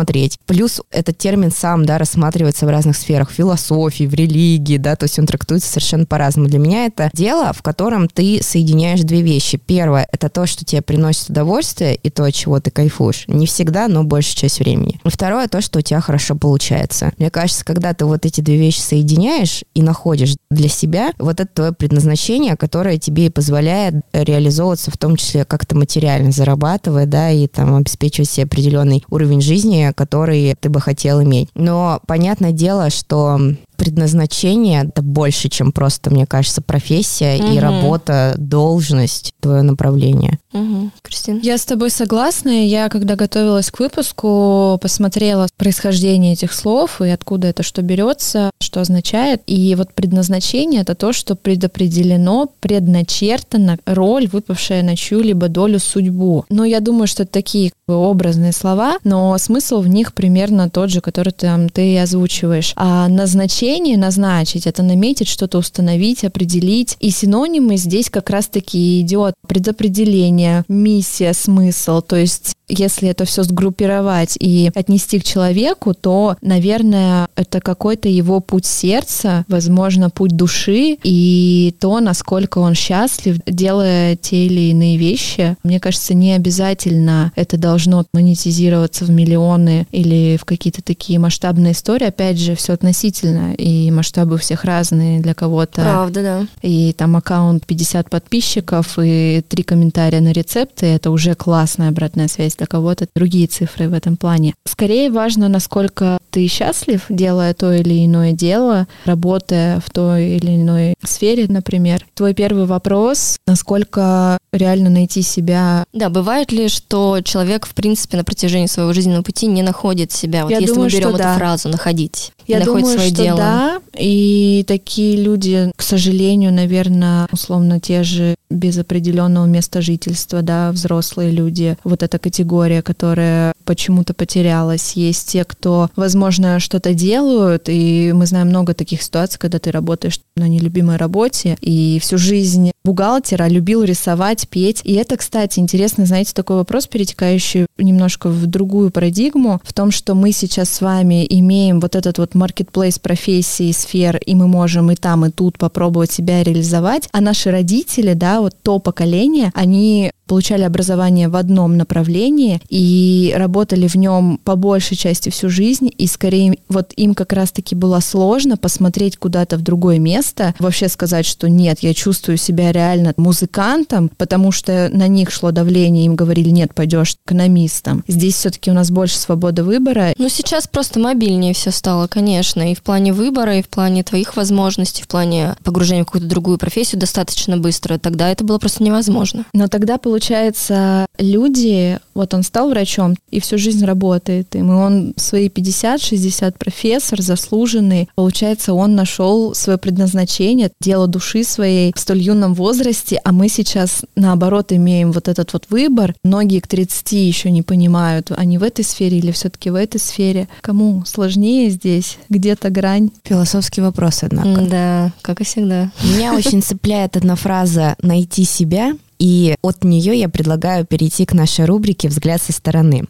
Плюс этот термин сам, да, рассматривается в разных сферах, в философии, в религии, да, то есть он трактуется совершенно по-разному. Для меня это дело, в котором ты соединяешь две вещи. Первое, это то, что тебе приносит удовольствие и то, от чего ты кайфуешь. Не всегда, но большую часть времени. И второе, то, что у тебя хорошо получается. Мне кажется, когда ты вот эти две вещи соединяешь и находишь для себя, вот это твое предназначение, которое тебе и позволяет реализовываться в том числе как-то материально зарабатывая, да, и там обеспечивать себе определенный уровень жизни, который ты бы хотел иметь. Но понятное дело, что предназначение это больше, чем просто, мне кажется, профессия и Мгм. работа, должность, твое направление. Угу. Кристина? Я с тобой согласна. Я, когда готовилась к выпуску, посмотрела происхождение этих слов и откуда это что берется, что означает. И вот предназначение — это то, что предопределено, предначертано, роль, выпавшая на чью-либо долю судьбу. Но я думаю, что это такие образные слова, но смысл в них примерно тот же, который там ты и озвучиваешь. А назначение, назначить, это наметить, что-то установить, определить. И синонимы здесь как раз-таки идет предопределение, миссия, смысл. То есть если это все сгруппировать и отнести к человеку, то, наверное, это какой-то его путь сердца, возможно, путь души и то, насколько он счастлив, делая те или иные вещи. Мне кажется, не обязательно это должно монетизироваться в миллионы или в какие-то такие масштабные истории. Опять же, все относительно, и масштабы у всех разные для кого-то. Правда, да. И там аккаунт 50 подписчиков и три комментария на рецепты, это уже классная обратная связь для кого-то, другие цифры в этом плане. Скорее важно, насколько ты счастлив, делая то или иное дело, работая в той или иной сфере, например. Твой первый вопрос, насколько реально найти себя. Да, бывает ли, что человек, в принципе, на протяжении своего жизненного пути не находит себя? Вот Я если думаю, мы берем эту да. фразу «находить», Я находит думаю, свое что дело. да, и такие люди, к сожалению, наверное, условно те же без определенного места жительства, да, взрослые люди, вот эта категория, которая почему-то потерялась. Есть те, кто, возможно, что-то делают, и мы знаем много таких ситуаций, когда ты работаешь на нелюбимой работе, и всю жизнь бухгалтера любил рисовать, петь. И это, кстати, интересно, знаете, такой вопрос, перетекающий немножко в другую парадигму, в том, что мы сейчас с вами имеем вот этот вот marketplace профессий, сфер, и мы можем и там, и тут попробовать себя реализовать, а наши родители, да, вот то поколение, они получали образование в одном направлении и работали в нем по большей части всю жизнь, и скорее вот им как раз-таки было сложно посмотреть куда-то в другое место, вообще сказать, что нет, я чувствую себя реально музыкантом, потому что на них шло давление, им говорили, нет, пойдешь экономистом. Здесь все-таки у нас больше свободы выбора. Ну, сейчас просто мобильнее все стало, конечно, и в плане выбора, и в плане твоих возможностей, в плане погружения в какую-то другую профессию достаточно быстро. Тогда это было просто невозможно. Но тогда, получается, люди, вот он стал врачом и всю жизнь работает им, и он свои 50-60 профессор, заслуженный, получается, он нашел свое предназначение, дело души своей в столь юном возрасте, а мы сейчас, наоборот, имеем вот этот вот выбор. Многие к 30 еще не понимают, они в этой сфере или все-таки в этой сфере. Кому сложнее здесь? Где-то грань? Философский вопрос, однако. Да, как и всегда. Меня очень цепляет одна фраза «найти себя», и от нее я предлагаю перейти к нашей рубрике «Взгляд со стороны».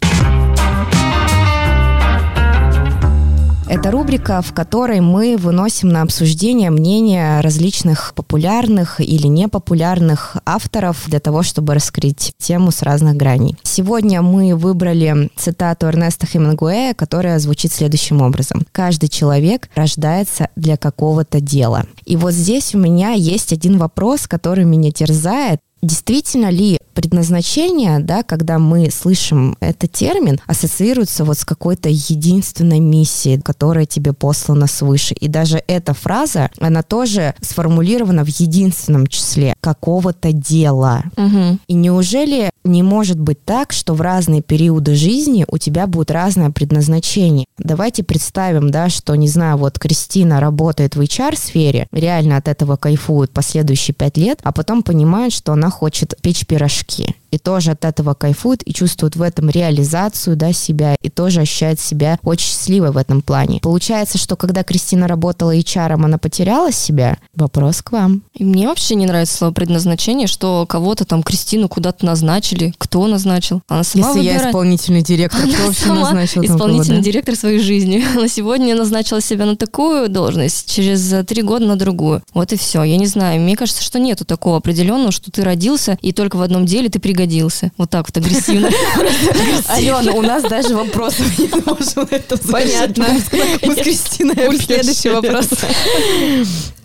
Это рубрика, в которой мы выносим на обсуждение мнения различных популярных или непопулярных авторов для того, чтобы раскрыть тему с разных граней. Сегодня мы выбрали цитату Эрнеста Хемингуэя, которая звучит следующим образом. «Каждый человек рождается для какого-то дела». И вот здесь у меня есть один вопрос, который меня терзает. Действительно ли предназначение, да, когда мы слышим этот термин, ассоциируется вот с какой-то единственной миссией, которая тебе послана свыше. И даже эта фраза, она тоже сформулирована в единственном числе какого-то дела. Мгм. И неужели не может быть так, что в разные периоды жизни у тебя будет разное предназначение? Давайте представим, да, что, не знаю, вот Кристина работает в HR-сфере, реально от этого кайфует последующие пять лет, а потом понимает, что она хочет печь пирожки. И тоже от этого кайфует и чувствует в этом реализацию да, себя, и тоже ощущает себя очень счастливой в этом плане. Получается, что когда Кристина работала HR, она потеряла себя? Вопрос к вам. И мне вообще не нравится слово предназначение, что кого-то там Кристину куда-то назначили. Кто назначил? Она сама Если я выбирает. исполнительный директор, Она кто вообще назначил там кого, исполнительный да? директор своей жизни. На сегодня назначила себя на такую должность, через три года на другую. Вот и все. Я не знаю. Мне кажется, что нету такого определенного, что ты родился и только в одном деле ты пригодился. Вот так вот агрессивно. Алена, у нас даже вопросов не можем Понятно. Мы с Кристиной Пусть следующий вопрос.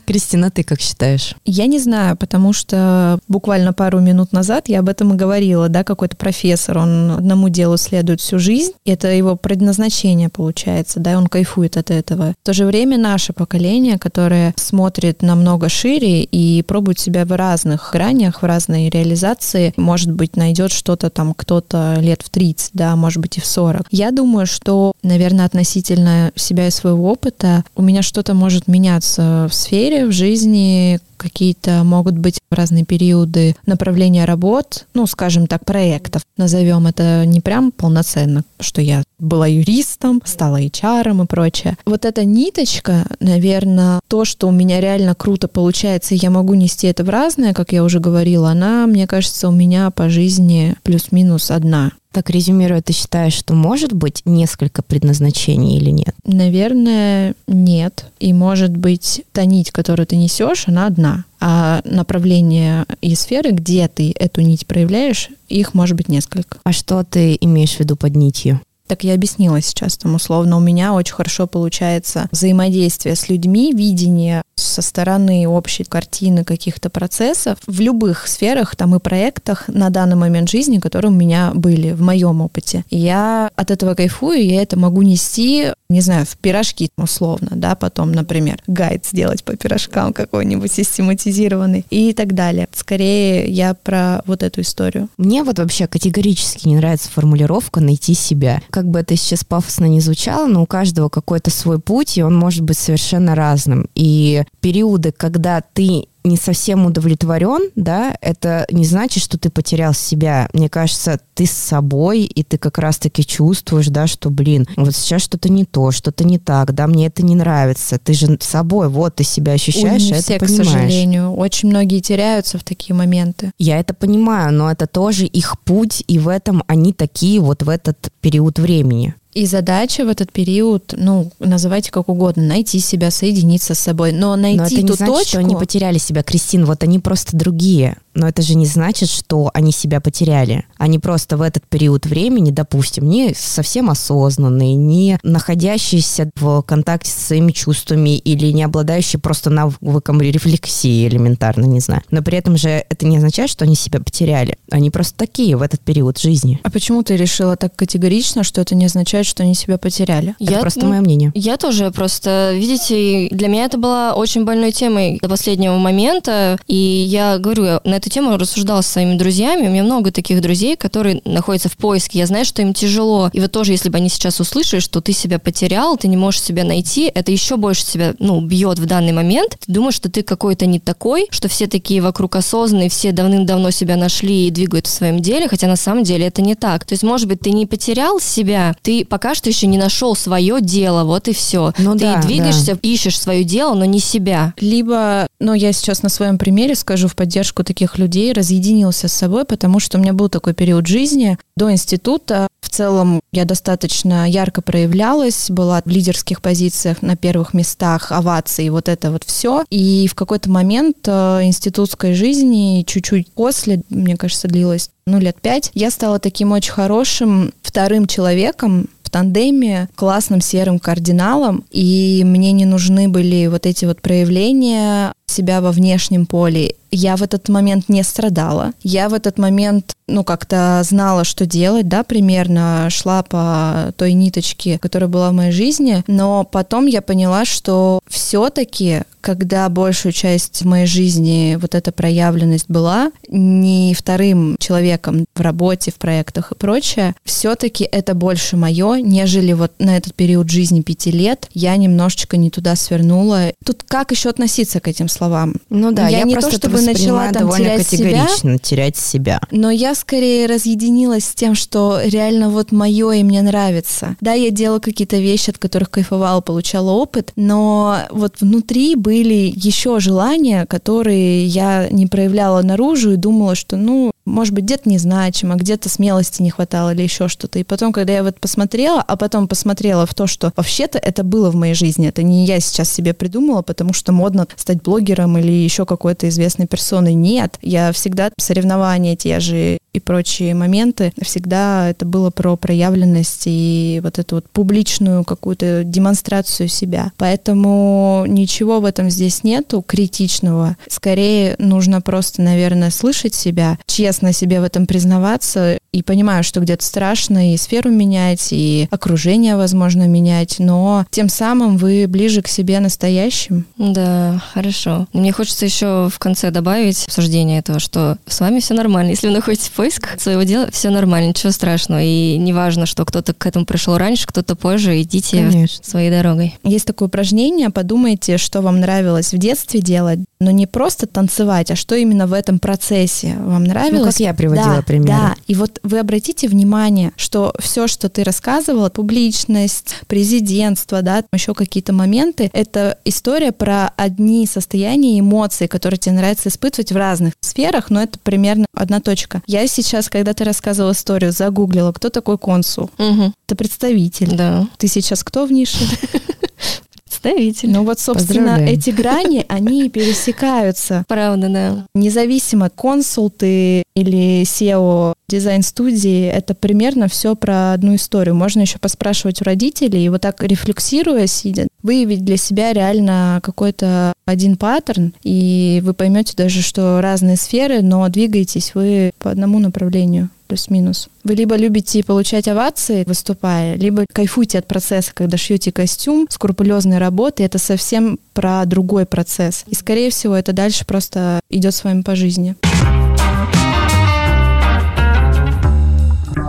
Кристина, ты как считаешь? Я не знаю, потому что буквально пару минут назад я об этом и говорила, да, какой-то профессор, он одному делу следует всю жизнь, это его предназначение получается, да, он кайфует от этого. В то же время наше поколение, которое смотрит намного шире и пробует себя в разных гранях, в разной реализации, может быть, найдет что-то там кто-то лет в 30, да, может быть, и в 40. Я думаю, что, наверное, относительно себя и своего опыта у меня что-то может меняться в сфере, в жизни, какие-то могут быть разные периоды направления работ, ну, скажем так, проектов. Назовем это не прям полноценно, что я была юристом, стала HR и прочее. Вот эта ниточка, наверное, то, что у меня реально круто получается, и я могу нести это в разное, как я уже говорила, она, мне кажется, у меня по жизни плюс-минус одна. Так резюмируя, ты считаешь, что может быть несколько предназначений или нет? Наверное, нет. И может быть, та нить, которую ты несешь, она одна. А направление и сферы, где ты эту нить проявляешь, их может быть несколько. А что ты имеешь в виду под нитью? Так я объяснила сейчас, там условно у меня очень хорошо получается взаимодействие с людьми, видение со стороны общей картины каких-то процессов в любых сферах там и проектах на данный момент жизни, которые у меня были в моем опыте. Я от этого кайфую, я это могу нести, не знаю, в пирожки условно, да, потом, например, гайд сделать по пирожкам какой-нибудь систематизированный и так далее. Скорее я про вот эту историю. Мне вот вообще категорически не нравится формулировка «найти себя». Как бы это сейчас пафосно не звучало, но у каждого какой-то свой путь, и он может быть совершенно разным. И периоды, когда ты не совсем удовлетворен, да, это не значит, что ты потерял себя. Мне кажется, ты с собой, и ты как раз-таки чувствуешь, да, что, блин, вот сейчас что-то не то, что-то не так, да, мне это не нравится. Ты же с собой, вот, ты себя ощущаешь, Ой, не все, это к понимаешь. сожалению. Очень многие теряются в такие моменты. Я это понимаю, но это тоже их путь, и в этом они такие вот в этот период времени. И задача в этот период, ну, называйте как угодно, найти себя, соединиться с собой, но найти Но это не ту значит, точку. что они потеряли себя, Кристин, вот они просто другие. Но это же не значит, что они себя потеряли. Они просто в этот период времени, допустим, не совсем осознанные, не находящиеся в контакте со своими чувствами или не обладающие просто навыком рефлексии элементарно, не знаю. Но при этом же это не означает, что они себя потеряли. Они просто такие в этот период жизни. А почему ты решила так категорично, что это не означает, что они себя потеряли? это просто ну, мое мнение. Я тоже просто, видите, для меня это была очень больной темой до последнего момента, и я говорю, я на эту тему рассуждала со своими друзьями, у меня много таких друзей, которые находятся в поиске, я знаю, что им тяжело, и вот тоже, если бы они сейчас услышали, что ты себя потерял, ты не можешь себя найти, это еще больше тебя, ну, бьет в данный момент, ты думаешь, что ты какой-то не такой, что все такие вокруг осознанные, все давным-давно себя нашли и двигают в своем деле, хотя на самом деле это не так. То есть, может быть, ты не потерял себя, ты пока что еще не нашел свое дело, вот и все. Ну ты да, двигаешься, да. ищешь свое дело, но не себя. Либо, ну, я сейчас на своем примере скажу в поддержку таких людей, разъединился с собой, потому что у меня был такой период жизни до института. В целом я достаточно ярко проявлялась, была в лидерских позициях на первых местах, овации, вот это вот все. И в какой-то момент э, институтской жизни, чуть-чуть после, мне кажется, длилось ну, лет пять, я стала таким очень хорошим вторым человеком, в тандеме, классным серым кардиналом, и мне не нужны были вот эти вот проявления себя во внешнем поле. Я в этот момент не страдала. Я в этот момент, ну, как-то знала, что делать, да, примерно шла по той ниточке, которая была в моей жизни. Но потом я поняла, что все-таки, когда большую часть моей жизни вот эта проявленность была не вторым человеком в работе, в проектах и прочее, все-таки это больше мое, нежели вот на этот период жизни пяти лет я немножечко не туда свернула. Тут как еще относиться к этим словам? Ну да, я, я, не просто то, чтобы начала там довольно терять себя, категорично, терять себя. но я скорее разъединилась с тем, что реально вот мое и мне нравится. Да, я делала какие-то вещи, от которых кайфовала, получала опыт, но вот внутри были еще желания, которые я не проявляла наружу и думала, что, ну, может быть, где-то незначимо, где-то смелости не хватало или еще что-то. И потом, когда я вот посмотрела, а потом посмотрела в то, что вообще-то это было в моей жизни, это не я сейчас себе придумала, потому что модно стать блогером или еще какой-то известной персоной. Нет, я всегда соревнования те же и прочие моменты, всегда это было про проявленность и вот эту вот публичную какую-то демонстрацию себя. Поэтому ничего в этом здесь нету критичного. Скорее нужно просто, наверное, слышать себя, честно себе в этом признаваться и понимаю, что где-то страшно и сферу менять, и окружение, возможно, менять, но тем самым вы ближе к себе настоящим. Да, хорошо. Мне хочется еще в конце добавить обсуждение этого, что с вами все нормально. Если вы находитесь в поисках своего дела, все нормально, ничего страшного. И неважно, что кто-то к этому пришел раньше, кто-то позже, идите Конечно. своей дорогой. Есть такое упражнение, подумайте, что вам нравилось в детстве делать, но не просто танцевать, а что именно в этом процессе вам нравилось. Ну, как я приводила да, примеры. Да, и вот Вы обратите внимание, что все, что ты рассказывала, публичность, президентство, да, еще какие-то моменты, это история про одни состояния эмоций, которые тебе нравится испытывать в разных сферах, но это примерно одна точка. Я сейчас, когда ты рассказывала историю, загуглила, кто такой консул. Угу. Это представитель. Да. Ты сейчас кто в нише? Представитель. Ну вот, собственно, Поздравляем. эти грани, они пересекаются. Правда, да. Независимо, консул ты или SEO дизайн-студии, это примерно все про одну историю. Можно еще поспрашивать у родителей, и вот так рефлексируя, сидя, выявить для себя реально какой-то один паттерн, и вы поймете даже, что разные сферы, но двигаетесь вы по одному направлению плюс-минус. Вы либо любите получать овации, выступая, либо кайфуете от процесса, когда шьете костюм, скрупулезной работы, это совсем про другой процесс. И, скорее всего, это дальше просто идет с вами по жизни.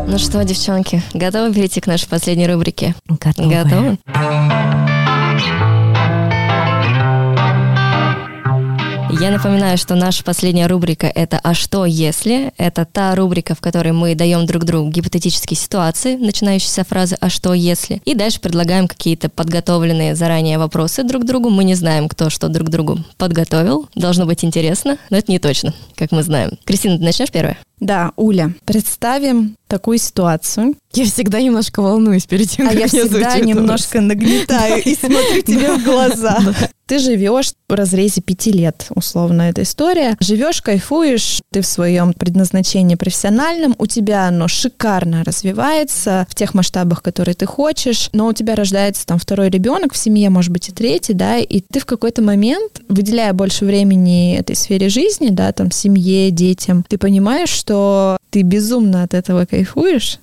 Ну что, девчонки, готовы перейти к нашей последней рубрике? Готовы. Готовы? Я напоминаю, что наша последняя рубрика — это «А что если?». Это та рубрика, в которой мы даем друг другу гипотетические ситуации, начинающиеся фразы «А что если?». И дальше предлагаем какие-то подготовленные заранее вопросы друг другу. Мы не знаем, кто что друг другу подготовил. Должно быть интересно, но это не точно, как мы знаем. Кристина, ты начнешь первая? Да, Уля, представим такую ситуацию. Я всегда немножко волнуюсь перед тем, А как я всегда немножко нагнетаю и смотрю тебе в глаза. Ты живешь в разрезе пяти лет, условно, эта история. Живешь, кайфуешь, ты в своем предназначении профессиональном, у тебя оно шикарно развивается в тех масштабах, которые ты хочешь, но у тебя рождается там второй ребенок, в семье, может быть, и третий, да, и ты в какой-то момент, выделяя больше времени этой сфере жизни, да, там, семье, детям, ты понимаешь, что ты безумно от этого кайфуешь,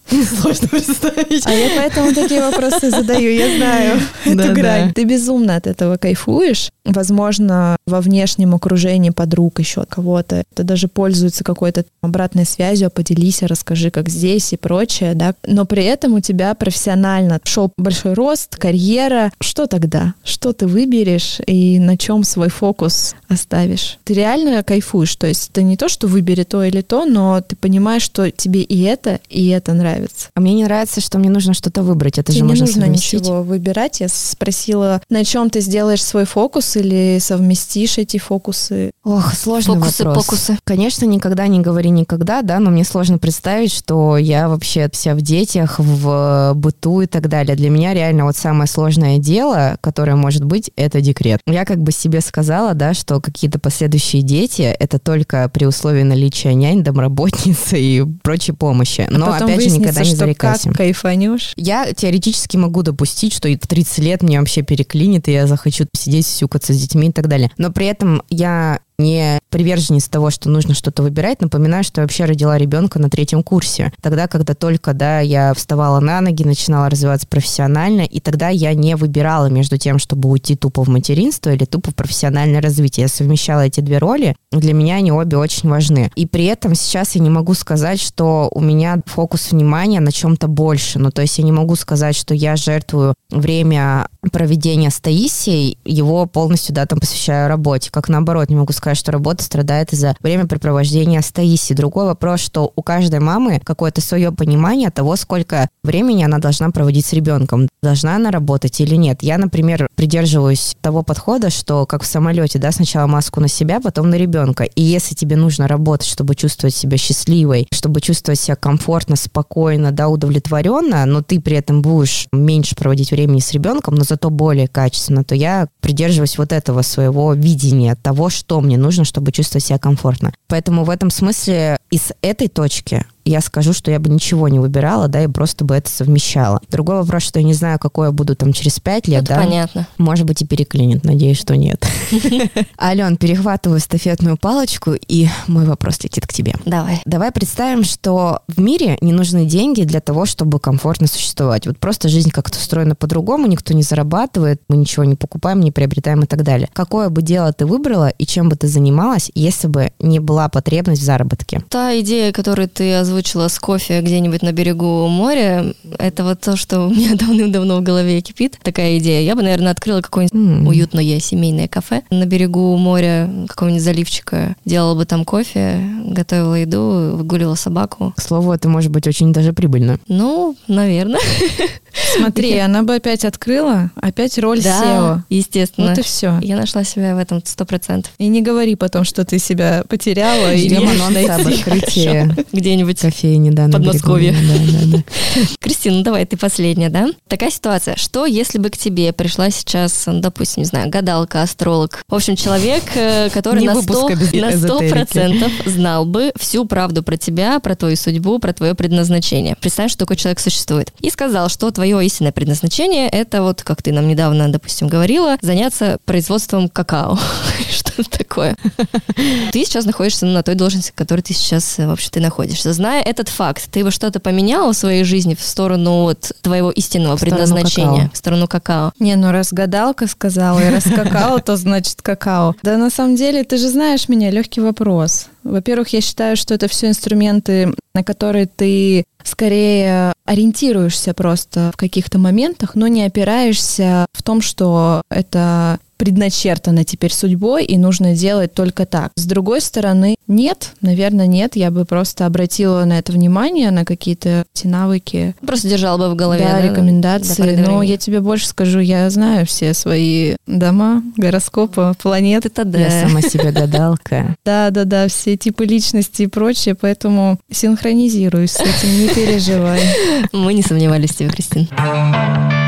Сложно представить. а я поэтому такие вопросы задаю, я знаю эту грань. Ты безумно от этого кайфуешь. Возможно, во внешнем окружении подруг еще кого-то. Это даже пользуется какой-то обратной связью, а поделись, расскажи, как здесь и прочее, да. Но при этом у тебя профессионально шел большой рост, карьера. Что тогда? Что ты выберешь и на чем свой фокус оставишь? Ты реально кайфуешь. То есть это не то, что выбери то или то, но ты понимаешь, что тебе и это, и это нравится. А мне не нравится, что мне нужно что-то выбрать. Это Тебе же не можно нужно совместить. ничего выбирать. Я спросила, на чем ты сделаешь свой фокус или совместишь эти фокусы. Ох, сложный Фокусы, вопрос. покусы. Конечно, никогда не говори никогда, да, но мне сложно представить, что я вообще вся в детях, в быту и так далее. Для меня реально вот самое сложное дело, которое может быть, это декрет. Я как бы себе сказала, да, что какие-то последующие дети, это только при условии наличия нянь, домработницы и прочей помощи. Но а потом опять же никогда не зарекайся. как кайфанешь. Я теоретически могу допустить, что и в 30 лет мне вообще переклинит, и я захочу сидеть, сюкаться с детьми и так далее. Но при этом я не приверженец того, что нужно что-то выбирать. Напоминаю, что я вообще родила ребенка на третьем курсе. Тогда, когда только, да, я вставала на ноги, начинала развиваться профессионально, и тогда я не выбирала между тем, чтобы уйти тупо в материнство или тупо в профессиональное развитие. Я совмещала эти две роли. Для меня они обе очень важны. И при этом сейчас я не могу сказать, что у меня фокус внимания на чем-то больше. Ну, то есть я не могу сказать, что я жертвую время проведения с Таисией, его полностью, да, там посвящаю работе. Как наоборот, не могу сказать, что работа страдает из-за времяпрепровождения с Таисией. Другой вопрос, что у каждой мамы какое-то свое понимание того, сколько времени она должна проводить с ребенком. Должна она работать или нет. Я, например, придерживаюсь того подхода, что как в самолете, да, сначала маску на себя, потом на ребенка. И если тебе нужно работать, чтобы чувствовать себя счастливой, чтобы чувствовать себя комфортно, спокойно, да, удовлетворенно, но ты при этом будешь меньше проводить времени с ребенком, но зато более качественно, то я придерживаюсь вот этого своего видения того, что мне нужно, чтобы чувствовать себя комфортно. Поэтому в этом смысле из этой точки я скажу, что я бы ничего не выбирала, да, и просто бы это совмещала. Другой вопрос, что я не знаю, какой я буду там через пять лет, Это да. понятно. Может быть, и переклинит, надеюсь, что нет. Ален, перехватываю эстафетную палочку, и мой вопрос летит к тебе. Давай. Давай представим, что в мире не нужны деньги для того, чтобы комфортно существовать. Вот просто жизнь как-то устроена по-другому, никто не зарабатывает, мы ничего не покупаем, не приобретаем и так далее. Какое бы дело ты выбрала и чем бы ты занималась, если бы не была потребность в заработке? Та идея, которую ты озвучила озвучила с кофе где-нибудь на берегу моря, это вот то, что у меня давным-давно в голове кипит, такая идея. Я бы, наверное, открыла какое-нибудь mm. уютное семейное кафе на берегу моря, какого-нибудь заливчика, делала бы там кофе, готовила еду, выгуливала собаку. К слову, это может быть очень даже прибыльно. Ну, наверное. Смотри, она бы опять открыла, опять роль да, SEO. естественно. Вот и все. Я нашла себя в этом сто процентов. И не говори потом, что ты себя потеряла. Ждем и анонса об открытии где-нибудь кофейни, да, в Подмосковье. Да, да, да. Кристина, ну давай, ты последняя, да? Такая ситуация. Что, если бы к тебе пришла сейчас, ну, допустим, не знаю, гадалка, астролог, в общем, человек, э, который на сто на процентов знал бы всю правду про тебя, про твою судьбу, про твое предназначение. Представь, что такой человек существует. И сказал, что твое истинное предназначение это вот, как ты нам недавно, допустим, говорила, заняться производством какао. Что такое? Ты сейчас находишься на той должности, в которой ты сейчас э, вообще ты находишься. Зная этот факт, ты бы что-то поменяла в своей жизни в сторону вот твоего истинного предназначения, в сторону какао? Не, ну раз гадалка сказала, и раз какао, то значит какао. Да на самом деле, ты же знаешь меня, легкий вопрос. Во-первых, я считаю, что это все инструменты, на которые ты скорее ориентируешься просто в каких-то моментах, но не опираешься в том, что это предначертано теперь судьбой, и нужно делать только так. С другой стороны, нет, наверное, нет. Я бы просто обратила на это внимание, на какие-то эти навыки. Просто держала бы в голове. Да, да рекомендации. Но я тебе больше скажу, я знаю все свои дома, гороскопы, планеты. Это да. Я сама себе гадалка. Да, да, да, все типы личности и прочее, поэтому синхронизируюсь с этим, не переживай. Мы не сомневались в тебе, Кристина.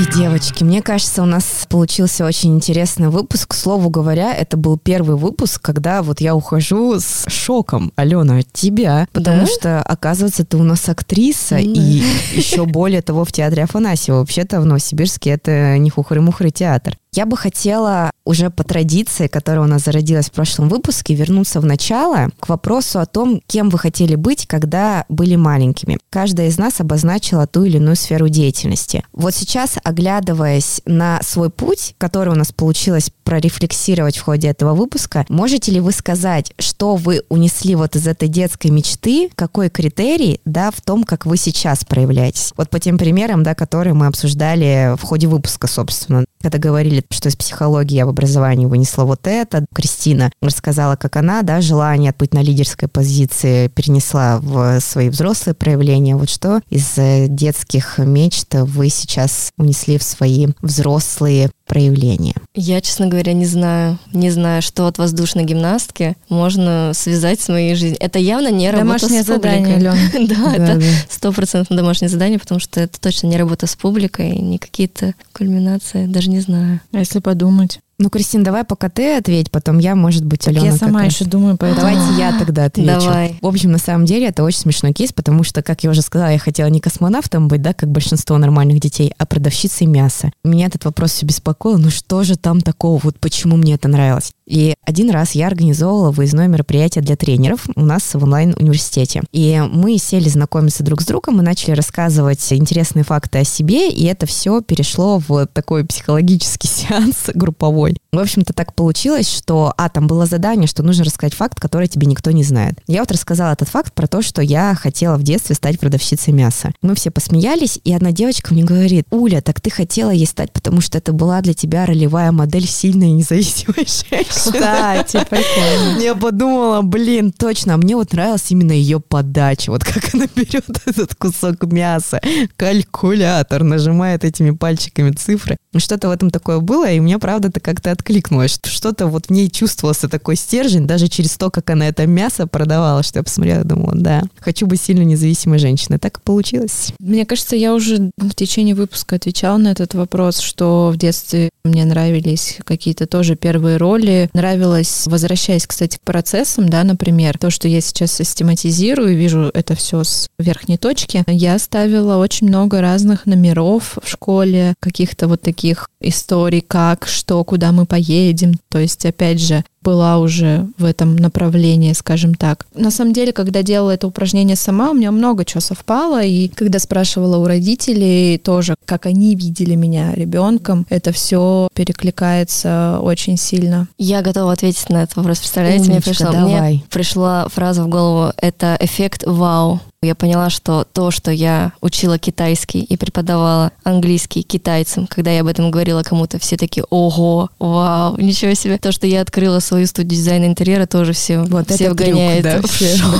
Ой, девочки, мне кажется, у нас получился очень интересный выпуск. К слову говоря, это был первый выпуск, когда вот я ухожу с шоком, Алена, от тебя, потому да? что, оказывается, ты у нас актриса, mm. и еще более того, в театре Афанасьева. Вообще-то в Новосибирске это не хухры-мухры театр. Я бы хотела уже по традиции, которая у нас зародилась в прошлом выпуске, вернуться в начало к вопросу о том, кем вы хотели быть, когда были маленькими. Каждая из нас обозначила ту или иную сферу деятельности. Вот сейчас, оглядываясь на свой путь, который у нас получилось прорефлексировать в ходе этого выпуска, можете ли вы сказать, что вы унесли вот из этой детской мечты, какой критерий, да, в том, как вы сейчас проявляетесь? Вот по тем примерам, да, которые мы обсуждали в ходе выпуска, собственно, когда говорили, что из психологии я в образовании вынесла вот это. Кристина рассказала, как она, да, желание быть на лидерской позиции перенесла в свои взрослые проявления. Вот что из э, детских мечт вы сейчас унесли в свои взрослые проявления? Я, честно говоря, не знаю. Не знаю, что от воздушной гимнастки можно связать с моей жизнью. Это явно не работа Домашнее с публикой. задание, Алена. да, это стопроцентно домашнее задание, потому что это точно не работа с публикой, не какие-то кульминации, даже не знаю. А если подумать? Ну, Кристин, давай пока ты ответь, потом я, может быть, Алена. Я сама еще думаю, поэтому... Давайте я тогда отвечу. Давай. В общем, на самом деле это очень смешной кейс, потому что, как я уже сказала, я хотела не космонавтом быть, да, как большинство нормальных детей, а продавщицей мяса. Меня этот вопрос все беспокоил, ну что же там такого, вот почему мне это нравилось? И один раз я организовывала выездное мероприятие для тренеров у нас в онлайн-университете. И мы сели знакомиться друг с другом и начали рассказывать интересные факты о себе, и это все перешло в такой психологический сеанс групповой. В общем-то, так получилось, что, а, там было задание, что нужно рассказать факт, который тебе никто не знает. Я вот рассказала этот факт про то, что я хотела в детстве стать продавщицей мяса. Мы все посмеялись, и одна девочка мне говорит, Уля, так ты хотела ей стать, потому что это была для тебя ролевая модель сильной и независимой женщины. Кстати, прикольно. Я подумала, блин, точно, а мне вот нравилась именно ее подача, вот как она берет этот кусок мяса, калькулятор, нажимает этими пальчиками цифры. Что-то в этом такое было, и мне, правда, это как-то откликнулось. Что-то вот в ней чувствовался такой стержень, даже через то, как она это мясо продавала, что я посмотрела думала, да, хочу быть сильно независимой женщиной. Так и получилось. Мне кажется, я уже в течение выпуска отвечала на этот вопрос, что в детстве мне нравились какие-то тоже первые роли, нравилось, возвращаясь, кстати, к процессам, да, например, то, что я сейчас систематизирую, вижу это все с верхней точки, я ставила очень много разных номеров в школе, каких-то вот таких историй, как, что, куда мы поедем. То есть, опять же, была уже в этом направлении, скажем так. На самом деле, когда делала это упражнение сама, у меня много чего совпало, и когда спрашивала у родителей тоже, как они видели меня ребенком, это все перекликается очень сильно. Я готова ответить на этот вопрос. Представляете, Умничка, мне пришла, давай. мне пришла фраза в голову. Это эффект вау. Я поняла, что то, что я учила китайский и преподавала английский китайцам, когда я об этом говорила кому-то, все такие, ого, вау, ничего себе. То, что я открыла свою студию дизайна интерьера, тоже все, Вот все это трюк, вгоняет да, в все, шок.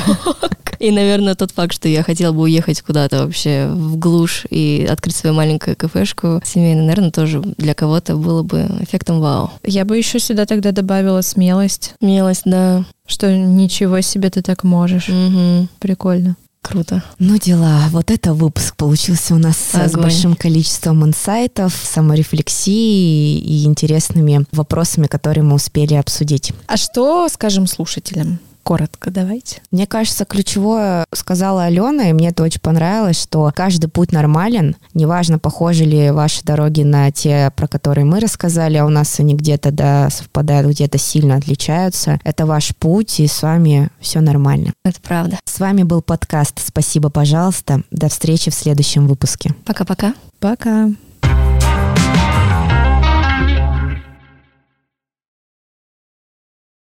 И, наверное, тот факт, что я хотела бы уехать куда-то вообще в глушь и открыть свою маленькую кафешку семейную, наверное, тоже для кого-то было бы эффектом вау. Я бы еще сюда тогда добавила смелость, Милость, да. что ничего себе ты так можешь. Мгм. Прикольно. Круто. Ну дела, вот это выпуск получился у нас с Огонь. большим количеством инсайтов, саморефлексии и интересными вопросами, которые мы успели обсудить. А что скажем слушателям? Коротко давайте. Мне кажется, ключевое сказала Алена, и мне это очень понравилось, что каждый путь нормален. Неважно, похожи ли ваши дороги на те, про которые мы рассказали, а у нас они где-то да, совпадают, где-то сильно отличаются. Это ваш путь, и с вами все нормально. Это правда. С вами был подкаст «Спасибо, пожалуйста». До встречи в следующем выпуске. Пока-пока. Пока.